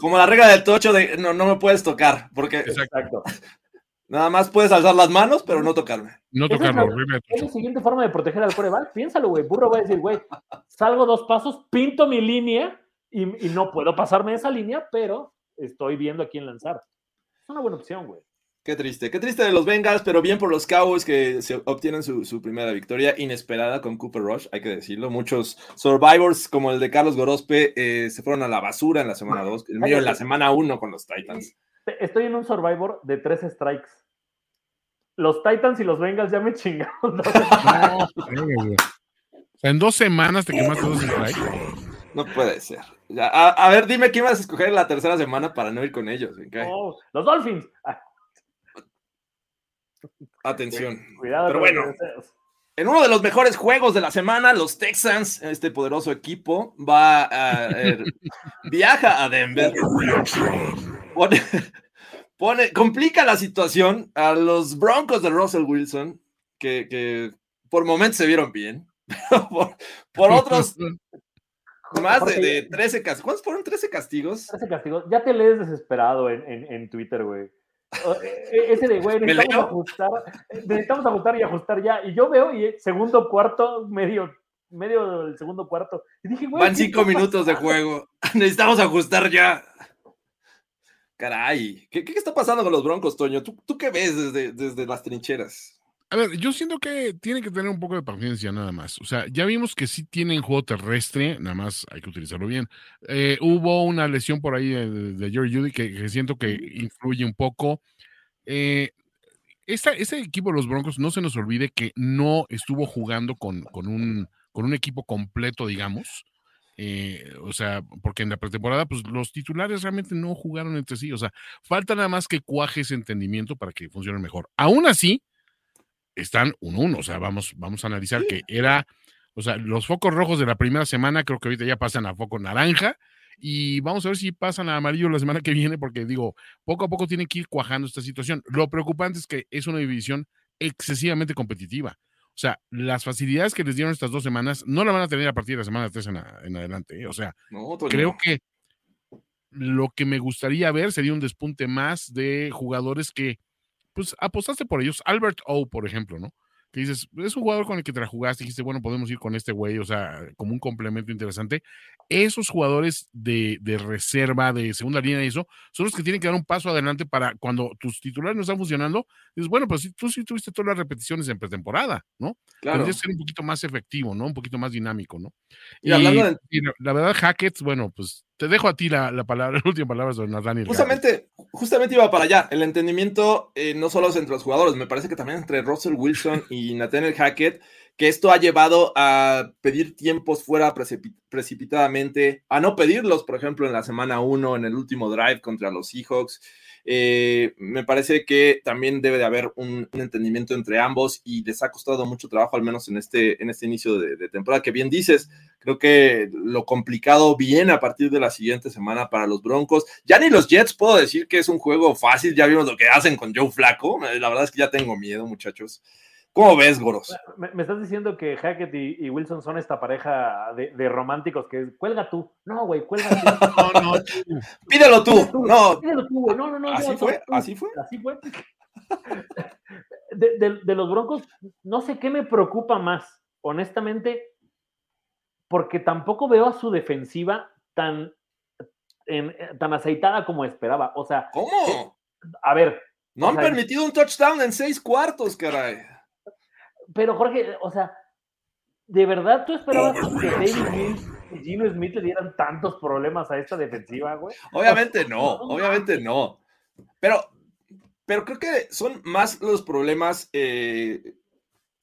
Como, la regla del tocho de no, no me puedes tocar, porque Exacto. nada más puedes alzar las manos, pero no tocarme. No tocarlo, es la, siguiente forma de proteger al coreback. Piénsalo, güey. Burro va a decir, güey, salgo dos pasos, pinto mi línea y, y no puedo pasarme esa línea, pero estoy viendo a quién lanzar. Es una buena opción, güey. Qué triste, qué triste de los Bengals, pero bien por los Cowboys que se obtienen su, primera victoria inesperada con Cooper Rush, hay que decirlo. Muchos Survivors, como el de Carlos Gorospe, eh, se fueron a la basura en la semana 2, el mío en la semana 1 con los Titans. Estoy en un Survivor de tres strikes. Los Titans y los Bengals ya me chingaron. en dos semanas te quemaste dos strikes. No puede ser. a, ver, dime quién vas a escoger en la tercera semana para no ir con ellos. Oh, los Dolphins. Atención. Cuidado Pero bueno, en uno de los mejores juegos de la semana, los Texans, este poderoso equipo, va a eh, viaja a Denver. Pone, complica la situación a los Broncos de Russell Wilson, que, por momentos se vieron bien, por, otros más de, 13 castigos. ¿Cuántos fueron 13 castigos? 13 castigos. Ya te lees desesperado en, en, en Twitter, güey. E, e, ese de, güey, necesitamos ajustar, necesitamos ajustar y ajustar ya. Y yo veo, y segundo cuarto, medio, medio del segundo cuarto. Y dije, güey. Van cinco minutos de juego. necesitamos ajustar ya. Caray, ¿qué, ¿qué, está pasando con los Broncos, Toño? ¿Tú, tú qué ves desde, desde las trincheras? A ver, yo siento que tienen que tener un poco de paciencia nada más. O sea, ya vimos que sí tienen juego terrestre, nada más hay que utilizarlo bien. Eh, hubo una lesión por ahí de, de Jerry Judy que, siento que influye un poco. Eh, esta, este equipo de los Broncos, no se nos olvide que no estuvo jugando con, con, un, con un equipo completo, digamos. Eh, o sea, porque en la pretemporada, pues los titulares realmente no jugaron entre sí. O sea, falta nada más que cuaje ese entendimiento para que funcione mejor. Aún así, están un uno, o sea, vamos, vamos a analizar que era, o sea, los focos rojos de la primera semana creo que ahorita ya pasan a foco naranja y vamos a ver si pasan a amarillo la semana que viene porque digo, poco a poco tiene que ir cuajando esta situación. Lo preocupante es que es una división excesivamente competitiva. O sea, las facilidades que les dieron estas dos semanas no la van a tener a partir de la semana 3 en, adelante. ¿eh? O sea, creo que lo que me gustaría ver sería un despunte más de jugadores que pues apostaste por ellos. Albert O, por ejemplo, ¿no? que dices, es un jugador con el que te la jugaste y dijiste, bueno, podemos ir con este güey, o sea, como un complemento interesante. Esos jugadores de, de, reserva, de segunda línea y eso, son los que tienen que dar un paso adelante para cuando tus titulares no están funcionando, dices, bueno, pues tú sí tuviste todas las repeticiones en pretemporada, ¿no? Claro. Ser un poquito más efectivo, ¿no? Un poquito más dinámico, ¿no? Y, hablando de... la, verdad, Hackett, bueno, pues te dejo a ti la, la palabra, la última palabra sobre Nathaniel. Justamente, justamente iba para allá. El entendimiento eh, no solo es entre los jugadores, me parece que también entre Russell Wilson y Nathaniel Hackett, que esto ha llevado a pedir tiempos fuera precipitadamente, a no pedirlos, por ejemplo, en la semana 1, en el último drive contra los Seahawks. Eh, me parece que también debe de haber un, entendimiento entre ambos y les ha costado mucho trabajo, al menos en este, en este inicio de, temporada, que bien dices, creo que lo complicado viene a partir de la siguiente semana para los Broncos. Ya ni los Jets puedo decir que es un juego fácil, ya vimos lo que hacen con Joe Flaco, la verdad es que ya tengo miedo, muchachos. ¿Cómo ves, Goros? Me, estás diciendo que Hackett y, Wilson son esta pareja de, románticos que cuelga tú. No, güey, cuelga tú. no, no, Pídelo tú. No. Pídelo tú, güey. No, no, no. ¿Así fue? ¿Así fue? Así fue. De, los Broncos, no sé qué me preocupa más, honestamente, porque tampoco veo a su defensiva tan, tan aceitada como esperaba. O sea, ¿cómo? Eh, a ver. No han permitido un touchdown en seis cuartos, caray pero Jorge, o sea, ¿de verdad tú esperabas que David Mills y Gino Smith le dieran tantos problemas a esta defensiva, güey? Obviamente no, obviamente no. Pero, pero creo que son más los problemas eh,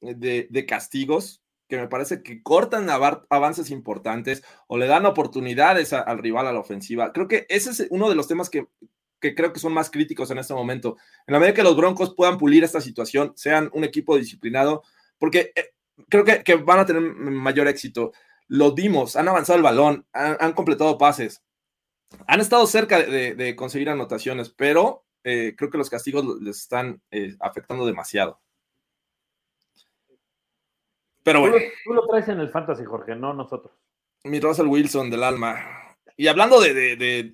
de, castigos que me parece que cortan avances importantes o le dan oportunidades al rival a la ofensiva. Creo que ese es uno de los temas que, que creo que son más críticos en este momento. En la medida que los Broncos puedan pulir esta situación, sean un equipo disciplinado, porque eh, creo que, van a tener mayor éxito. Lo dimos, han avanzado el balón, han, completado pases, han estado cerca de, conseguir anotaciones, pero eh, creo que los castigos les están eh, afectando demasiado. Pero bueno. Tú lo, traes en el fantasy, Jorge, no nosotros. Mi Russell Wilson del alma. Y hablando de,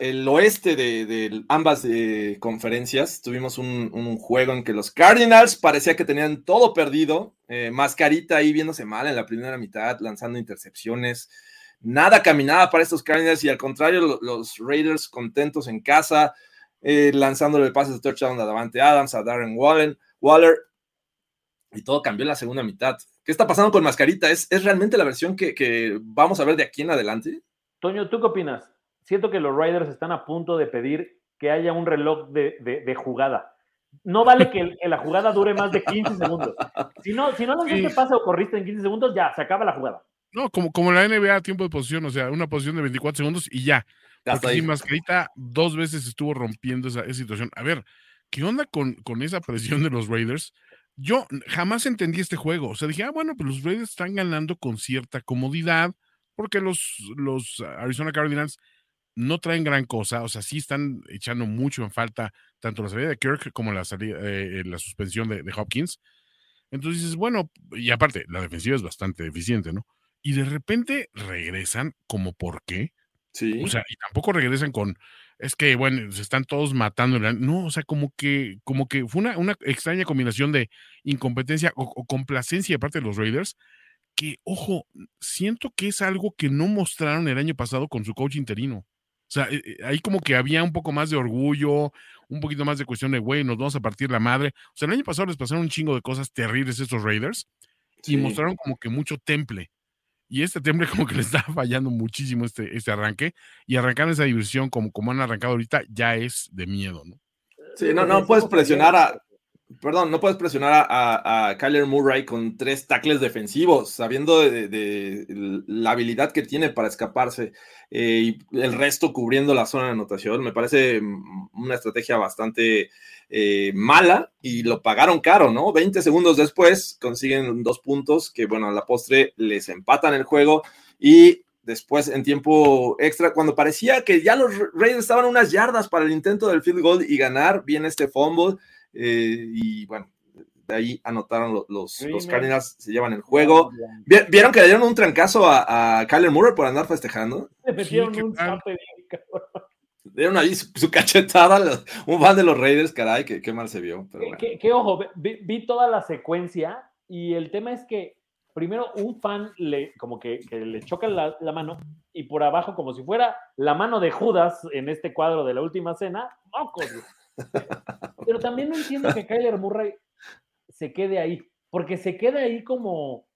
el oeste de, ambas eh, conferencias, tuvimos un, juego en que los Cardinals parecía que tenían todo perdido. Eh, mascarita ahí viéndose mal en la primera mitad, lanzando intercepciones. Nada caminaba para estos Cardinals y al contrario, los, Raiders contentos en casa, eh, lanzándole pases de touchdown a Davante Adams, a Darren Wallen, Waller. Y todo cambió en la segunda mitad. ¿Qué está pasando con Mascarita? ¿Es, es realmente la versión que, que vamos a ver de aquí en adelante? Toño, ¿tú qué opinas? Siento que los Riders están a punto de pedir que haya un reloj de, jugada. No vale que, la jugada dure más de 15 segundos. Si no, si no lanzaste sí. pase o corriste en 15 segundos, ya, se acaba la jugada. No, como, como la NBA, tiempo de posición, o sea, una posición de 24 segundos y ya. Porque sin mascarita dos veces estuvo rompiendo esa, situación. A ver, ¿qué onda con, con esa presión de los Raiders? Yo jamás entendí este juego. O sea, dije, ah, bueno, pues los Raiders están ganando con cierta comodidad porque los, los Arizona Cardinals no traen gran cosa, o sea, sí están echando mucho en falta tanto la salida de Kirk como la, salida, eh, la suspensión de, Hopkins. Entonces dices, bueno, y aparte, la defensiva es bastante eficiente, ¿no? Y de repente regresan, como por qué. Sí. O sea, y tampoco regresan con, es que, bueno, se están todos matando. No, o sea, como que, como que fue una, una extraña combinación de incompetencia o, o complacencia de parte de los Raiders que, ojo, siento que es algo que no mostraron el año pasado con su coach interino. O sea, eh, eh, ahí como que había un poco más de orgullo, un poquito más de cuestión de, güey, nos vamos a partir la madre. O sea, el año pasado les pasaron un chingo de cosas terribles estos Raiders y mostraron como que mucho temple. Y este temple como que le está fallando muchísimo este, este arranque. Y arrancar esa diversión como, como han arrancado ahorita ya es de miedo, ¿no? Sí, no, no puedes presionar a, perdón, no puedes presionar a, Kyler Murray con tres tackles defensivos, sabiendo de, la habilidad que tiene para escaparse eh, y el resto cubriendo la zona de anotación. Me parece una estrategia bastante eh, mala y lo pagaron caro, ¿no? 20 segundos después consiguen dos puntos que, bueno, a la postre les empatan el juego y después en tiempo extra, cuando parecía que ya los Raiders estaban unas yardas para el intento del field goal y ganar, viene este fumble eh, y bueno, de ahí anotaron los, los, Cardinals, se llevan el juego. ¿Vieron que le dieron un trancazo a, a Kyler Murray por andar festejando? dieron ahí su, cachetada un fan de los Raiders, caray, qué, mal se vio. ¿Qué, ojo, vi, toda la secuencia y el tema es que primero un fan le, como que, le choca la, mano y por abajo, como si fuera la mano de Judas en este cuadro de la última cena, Pero también no entiendo que Kyler Murray se quede ahí, porque se queda ahí como,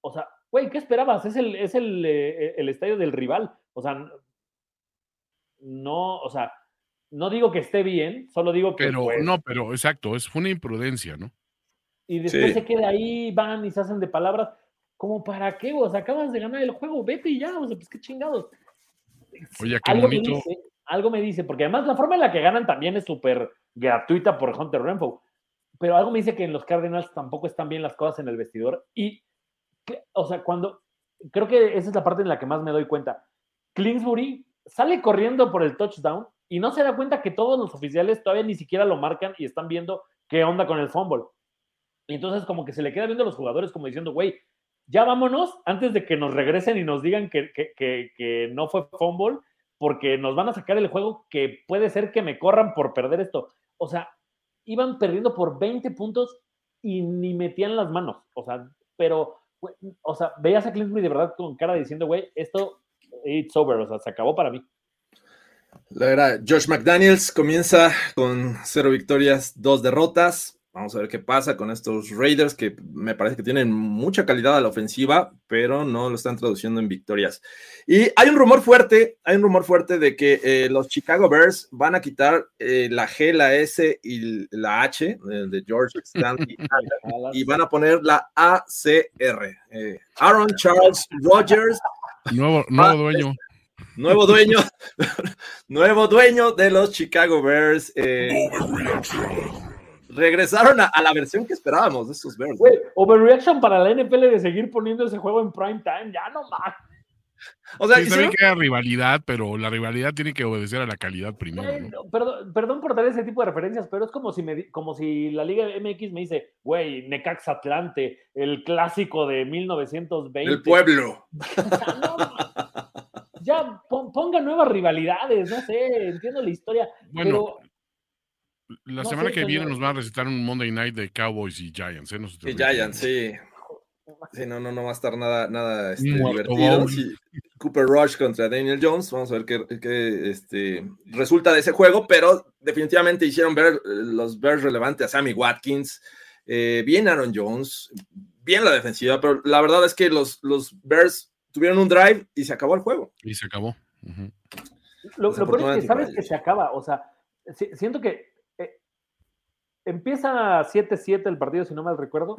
o sea, güey, ¿qué esperabas? Es el, es el, eh, el estadio del rival. O sea, no, o sea, no digo que esté bien, solo digo que. Pero, no, pero exacto, es fue una imprudencia, ¿no? Y después se queda ahí, van y se hacen de palabras. ¿Como para qué? O sea, acabas de ganar el juego, vete y ya, o sea, pues qué chingados. Oye, qué algo bonito. Dice, algo me dice, porque además la forma en la que ganan también es súper gratuita por Hunter Renfro. Pero algo me dice que en los Cardinals tampoco están bien las cosas en el vestidor. Y, o sea, cuando. Creo que esa es la parte en la que más me doy cuenta. Clinsbury sale corriendo por el touchdown y no se da cuenta que todos los oficiales todavía ni siquiera lo marcan y están viendo qué onda con el fumble. Y entonces como que se le queda viendo a los jugadores como diciendo, güey, ya vámonos antes de que nos regresen y nos digan que, que, no fue fumble, porque nos van a sacar el juego que puede ser que me corran por perder esto. O sea, iban perdiendo por 20 puntos y ni metían las manos. O sea, pero, o sea, veías a Clint de verdad con cara diciendo, güey, esto it's over, o sea, se acabó para mí. La era Josh McDaniels comienza con cero victorias, dos derrotas. Vamos a ver qué pasa con estos Raiders que me parece que tienen mucha calidad a la ofensiva, pero no lo están traduciendo en victorias. Y hay un rumor fuerte, hay un rumor fuerte de que eh, los Chicago Bears van a quitar eh, la G, la S y la H eh, de George Stanley y van a poner la ACR. Aaron Charles Rogers Nuevo, nuevo dueño. Nuevo dueño, nuevo dueño de los Chicago Bears. Regresaron a, la versión que esperábamos de esos Bears. overreaction para la NFL de seguir poniendo ese juego en prime time, ya no más. O sea, sí, saben que hay rivalidad, pero la rivalidad tiene que obedecer a la calidad primero. Perdón, perdón, por dar ese tipo de referencias, pero es como si, me, como si la Liga MX me dice, güey, Necax Atlante, el clásico de 1920. El pueblo. ya ponga nuevas rivalidades, no sé, entiendo la historia. Bueno, la semana que viene nos van a recitar un Monday Night de Cowboys y Giants, ¿eh? y Giants, sí. Sí, no, no, no va a estar nada, nada este, divertido. Cooper Rush contra Daniel Jones, vamos a ver qué, este, resulta de ese juego, pero definitivamente hicieron ver los Bears relevantes a Sammy Watkins, eh, bien Aaron Jones, bien la defensiva, pero la verdad es que los, los Bears tuvieron un drive y se acabó el juego. Y se acabó. Lo, peor es que sabes que se acaba, o sea, siento que empieza 7-7 el partido, si no mal recuerdo.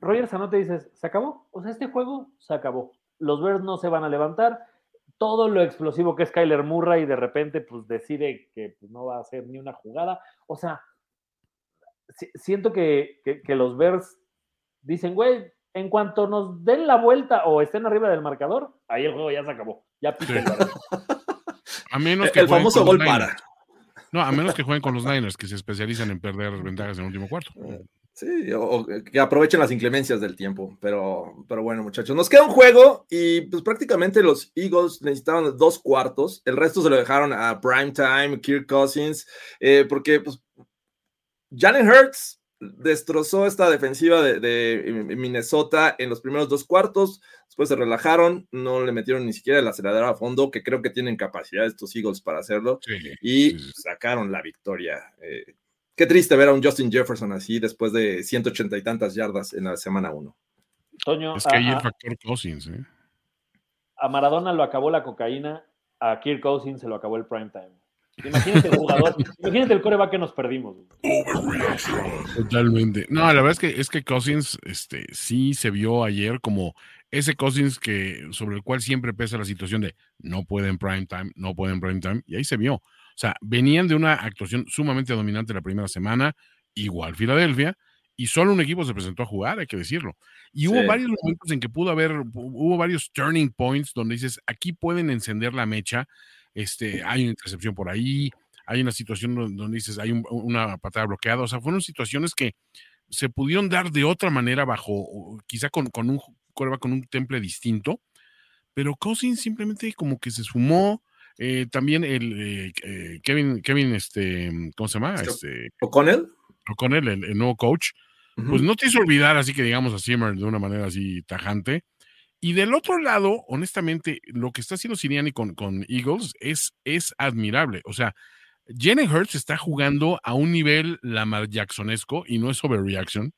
Rogers anota y dices, ¿se acabó? O sea, este juego se acabó. Los Bears no se van a levantar. Todo lo explosivo que es Kyler Murray de repente pues decide que pues, no va a hacer ni una jugada. O sea, siento que, los Bears dicen, güey, en cuanto nos den la vuelta o estén arriba del marcador, ahí el juego ya se acabó. Ya piten A menos que el famoso gol para. No, a menos que jueguen con los Niners, que se especializan en perder ventajas en el último cuarto. Eh, Sí, o, que aprovechen las inclemencias del tiempo. Pero, pero bueno, muchachos, nos queda un juego y pues prácticamente los Eagles necesitaban dos cuartos. El resto se lo dejaron a Primetime, Kirk Cousins, eh, porque pues Jalen Hurts destrozó esta defensiva de, Minnesota en los primeros dos cuartos. Después se relajaron, no le metieron ni siquiera el acelerador a fondo, que creo que tienen capacidad estos Eagles para hacerlo. y sacaron la victoria. Eh, Qué triste ver a un Justin Jefferson así después de 180 y tantas yardas en la semana 1. es que hay el factor Cousins. ¿eh? A Maradona lo acabó la cocaína, a Kirk Cousins se lo acabó el prime time. Imagínate el jugador, imagínate el coreback que nos perdimos. Totalmente. No, la verdad es que es que Cousins este, sí se vio ayer como ese Cousins que, sobre el cual siempre pesa la situación de no pueden prime time, no pueden prime time, y ahí se vio. O sea, venían de una actuación sumamente dominante la primera semana, igual Filadelfia, y solo un equipo se presentó a jugar, hay que decirlo. Y hubo varios momentos en que pudo haber, hubo varios turning points donde dices, aquí pueden encender la mecha, este, hay una intercepción por ahí, hay una situación donde dices, hay una patada bloqueada, o sea, fueron situaciones que se pudieron dar de otra manera bajo, quizá con, con un con un temple distinto, pero Cousins simplemente como que se sumó, Eh, también el Kevin, Kevin, este, ¿cómo se llama? Este, O'Connell. O'Connell, el, el, nuevo coach. Pues no te hizo olvidar, así que digamos a Zimmer de una manera así tajante. Y del otro lado, honestamente, lo que está haciendo Siriani con, con Eagles es, es admirable. O sea, Jenny Hurts está jugando a un nivel Lamar Jacksonesco y no es overreaction.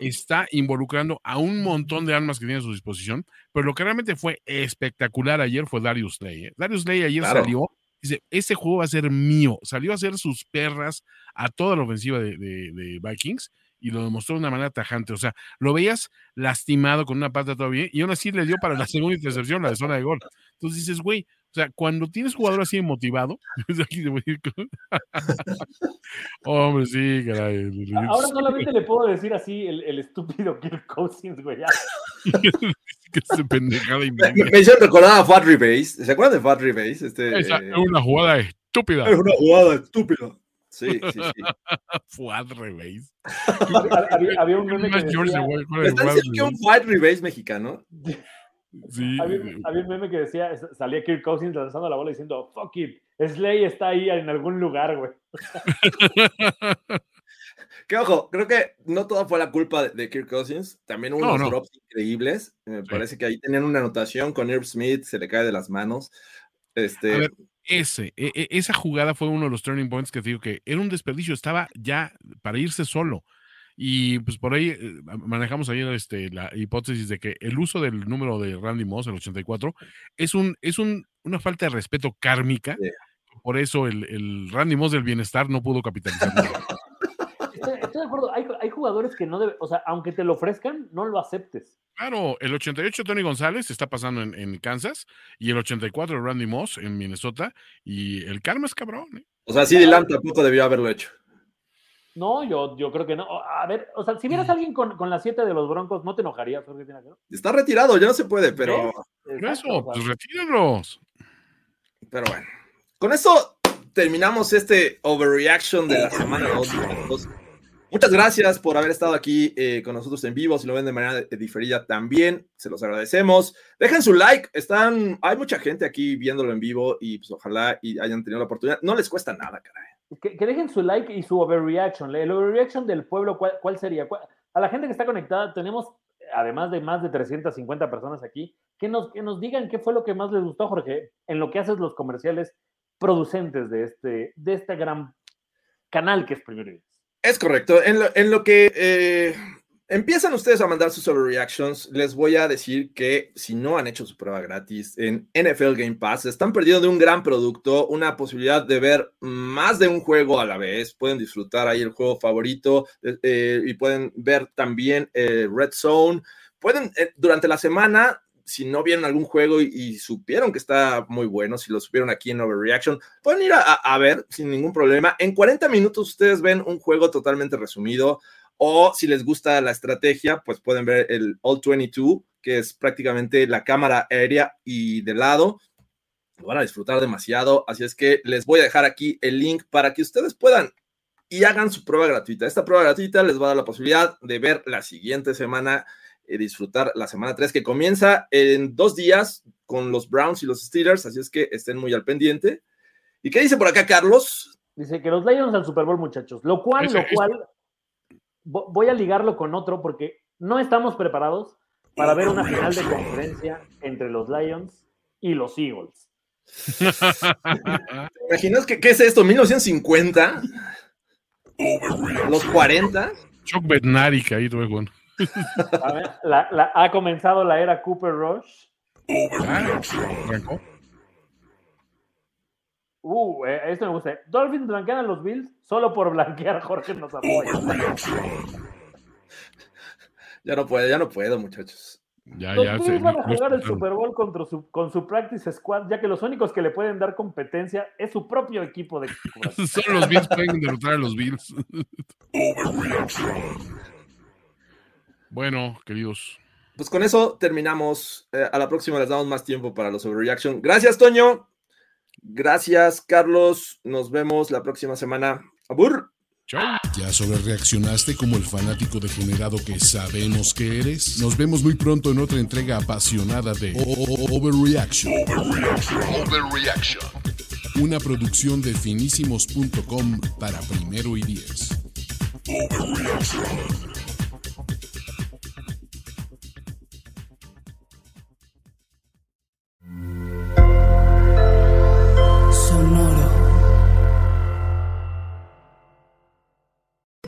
Está involucrando a un montón de armas que tiene a su disposición, pero lo que realmente fue espectacular ayer fue Darius Lay. ¿eh? Darius Lay ayer salió, dice, este juego va a ser mío. Salió a hacer sus perras a toda la ofensiva de, de Vikings y lo demostró de una manera tajante. O sea, lo veías lastimado con una pata todavía y aún así le dio para la segunda intercepción la de zona de gol. Entonces dices, güey, o sea, cuando tienes jugador así motivado, hombre, sí, caray. Ahora solamente le puedo decir así el, el estúpido Kirk Cousins, güey. que se pendejada y me, hicieron recordar a Fat Base. ¿Se acuerdan de Fat Base? Este, Esa eh, es una jugada estúpida. Es una jugada estúpida. Sí, sí, sí. Fat Rebase. había, había, un meme que decía... ¿Están diciendo que un Fat Rebase mexicano? Sí. Había, había, un meme que decía, salía Kirk Cousins lanzando la bola diciendo, fuck it, Slay está ahí en algún lugar, güey. que ojo, creo que no toda fue la culpa de, Kirk Cousins, también hubo unos drops increíbles. Me parece que ahí tenían una anotación con Irv Smith, se le cae de las manos. Este, e, esa jugada fue uno de los turning points que digo que era un desperdicio, estaba ya para irse solo. Y pues por ahí eh, manejamos ayer este, la hipótesis de que el uso del número de Randy Moss, el 84, es, un, es un, una falta de respeto kármica. Por eso el, el, Randy Moss del bienestar no pudo capitalizar. Estoy, de acuerdo, hay, hay, jugadores que no deben, o sea, aunque te lo ofrezcan, no lo aceptes. Claro, el 88 Tony González está pasando en, Kansas y el 84 Randy Moss en Minnesota y el karma es cabrón. ¿eh? O sea, sí, Dylan tampoco debió haberlo hecho. No, yo, yo creo que no. A ver, o sea, si vieras a alguien con, con las 7 de los Broncos, ¿no te enojarías? Está retirado, ya no se puede, pero. eso, pues retírenlos. Pero bueno. Con eso terminamos este overreaction de la semana 2. Muchas gracias por haber estado aquí eh, con nosotros en vivo. Si lo ven de manera diferida también, se los agradecemos. Dejen su like. Están, hay mucha gente aquí viéndolo en vivo y pues ojalá y hayan tenido la oportunidad. No les cuesta nada, caray. Que, dejen su like y su overreaction. El overreaction del pueblo, ¿cuál, sería? A la gente que está conectada, tenemos, además de más de 350 personas aquí, que nos, que nos digan qué fue lo que más les gustó, Jorge, en lo que haces los comerciales producentes de este, de este gran canal que es Primero es correcto. En lo, que eh, empiezan ustedes a mandar sus overreactions, les voy a decir que si no han hecho su prueba gratis en NFL Game Pass, están perdiendo de un gran producto, una posibilidad de ver más de un juego a la vez. Pueden disfrutar ahí el juego favorito eh, y pueden ver también eh, Red Zone. Pueden durante la semana si no vieron algún juego y, supieron que está muy bueno, si lo supieron aquí en Overreaction, pueden ir a, ver sin ningún problema. En 40 minutos ustedes ven un juego totalmente resumido. O si les gusta la estrategia, pues pueden ver el All 22, que es prácticamente la cámara aérea y de lado. Lo van a disfrutar demasiado. Así es que les voy a dejar aquí el link para que ustedes puedan y hagan su prueba gratuita. Esta prueba gratuita les va a dar la posibilidad de ver la siguiente semana y disfrutar la semana 3 que comienza en dos días con los Browns y los Steelers, así es que estén muy al pendiente. ¿Y qué dice por acá Carlos? Dice que los Lions al Super Bowl, muchachos. Lo cual, lo cual, voy a ligarlo con otro porque no estamos preparados para ver una final de conferencia entre los Lions y los Eagles. ¿Te imaginas qué es esto? ¿1950? ¿Los 40? Chuck Bednarik ahí, bueno. A ver, la, ha comenzado la era Cooper Rush. Uh, eh, esto me gusta. Dolphins blanquean a los Bills solo por blanquear. Jorge nos apoya. Ya no puedo, ya no puedo, muchos. Ya, los Bills van a jugar el Super Bowl contra su, con su practice squad, ya que los únicos que le pueden dar competencia es su propio equipo de Solo los Bills pueden derrotar a los Bills. Bueno, queridos. Pues con eso terminamos. Eh, a la próxima les damos más tiempo para los overreaction. Gracias, Toño. Gracias, Carlos. Nos vemos la próxima semana. Abur. Chao. ¿Ya sobre reaccionaste como el fanático degenerado que sabemos que eres? Nos vemos muy pronto en otra entrega apasionada de Overreaction. Overreaction. Overreaction. una producción de finísimos.com para primero y diez.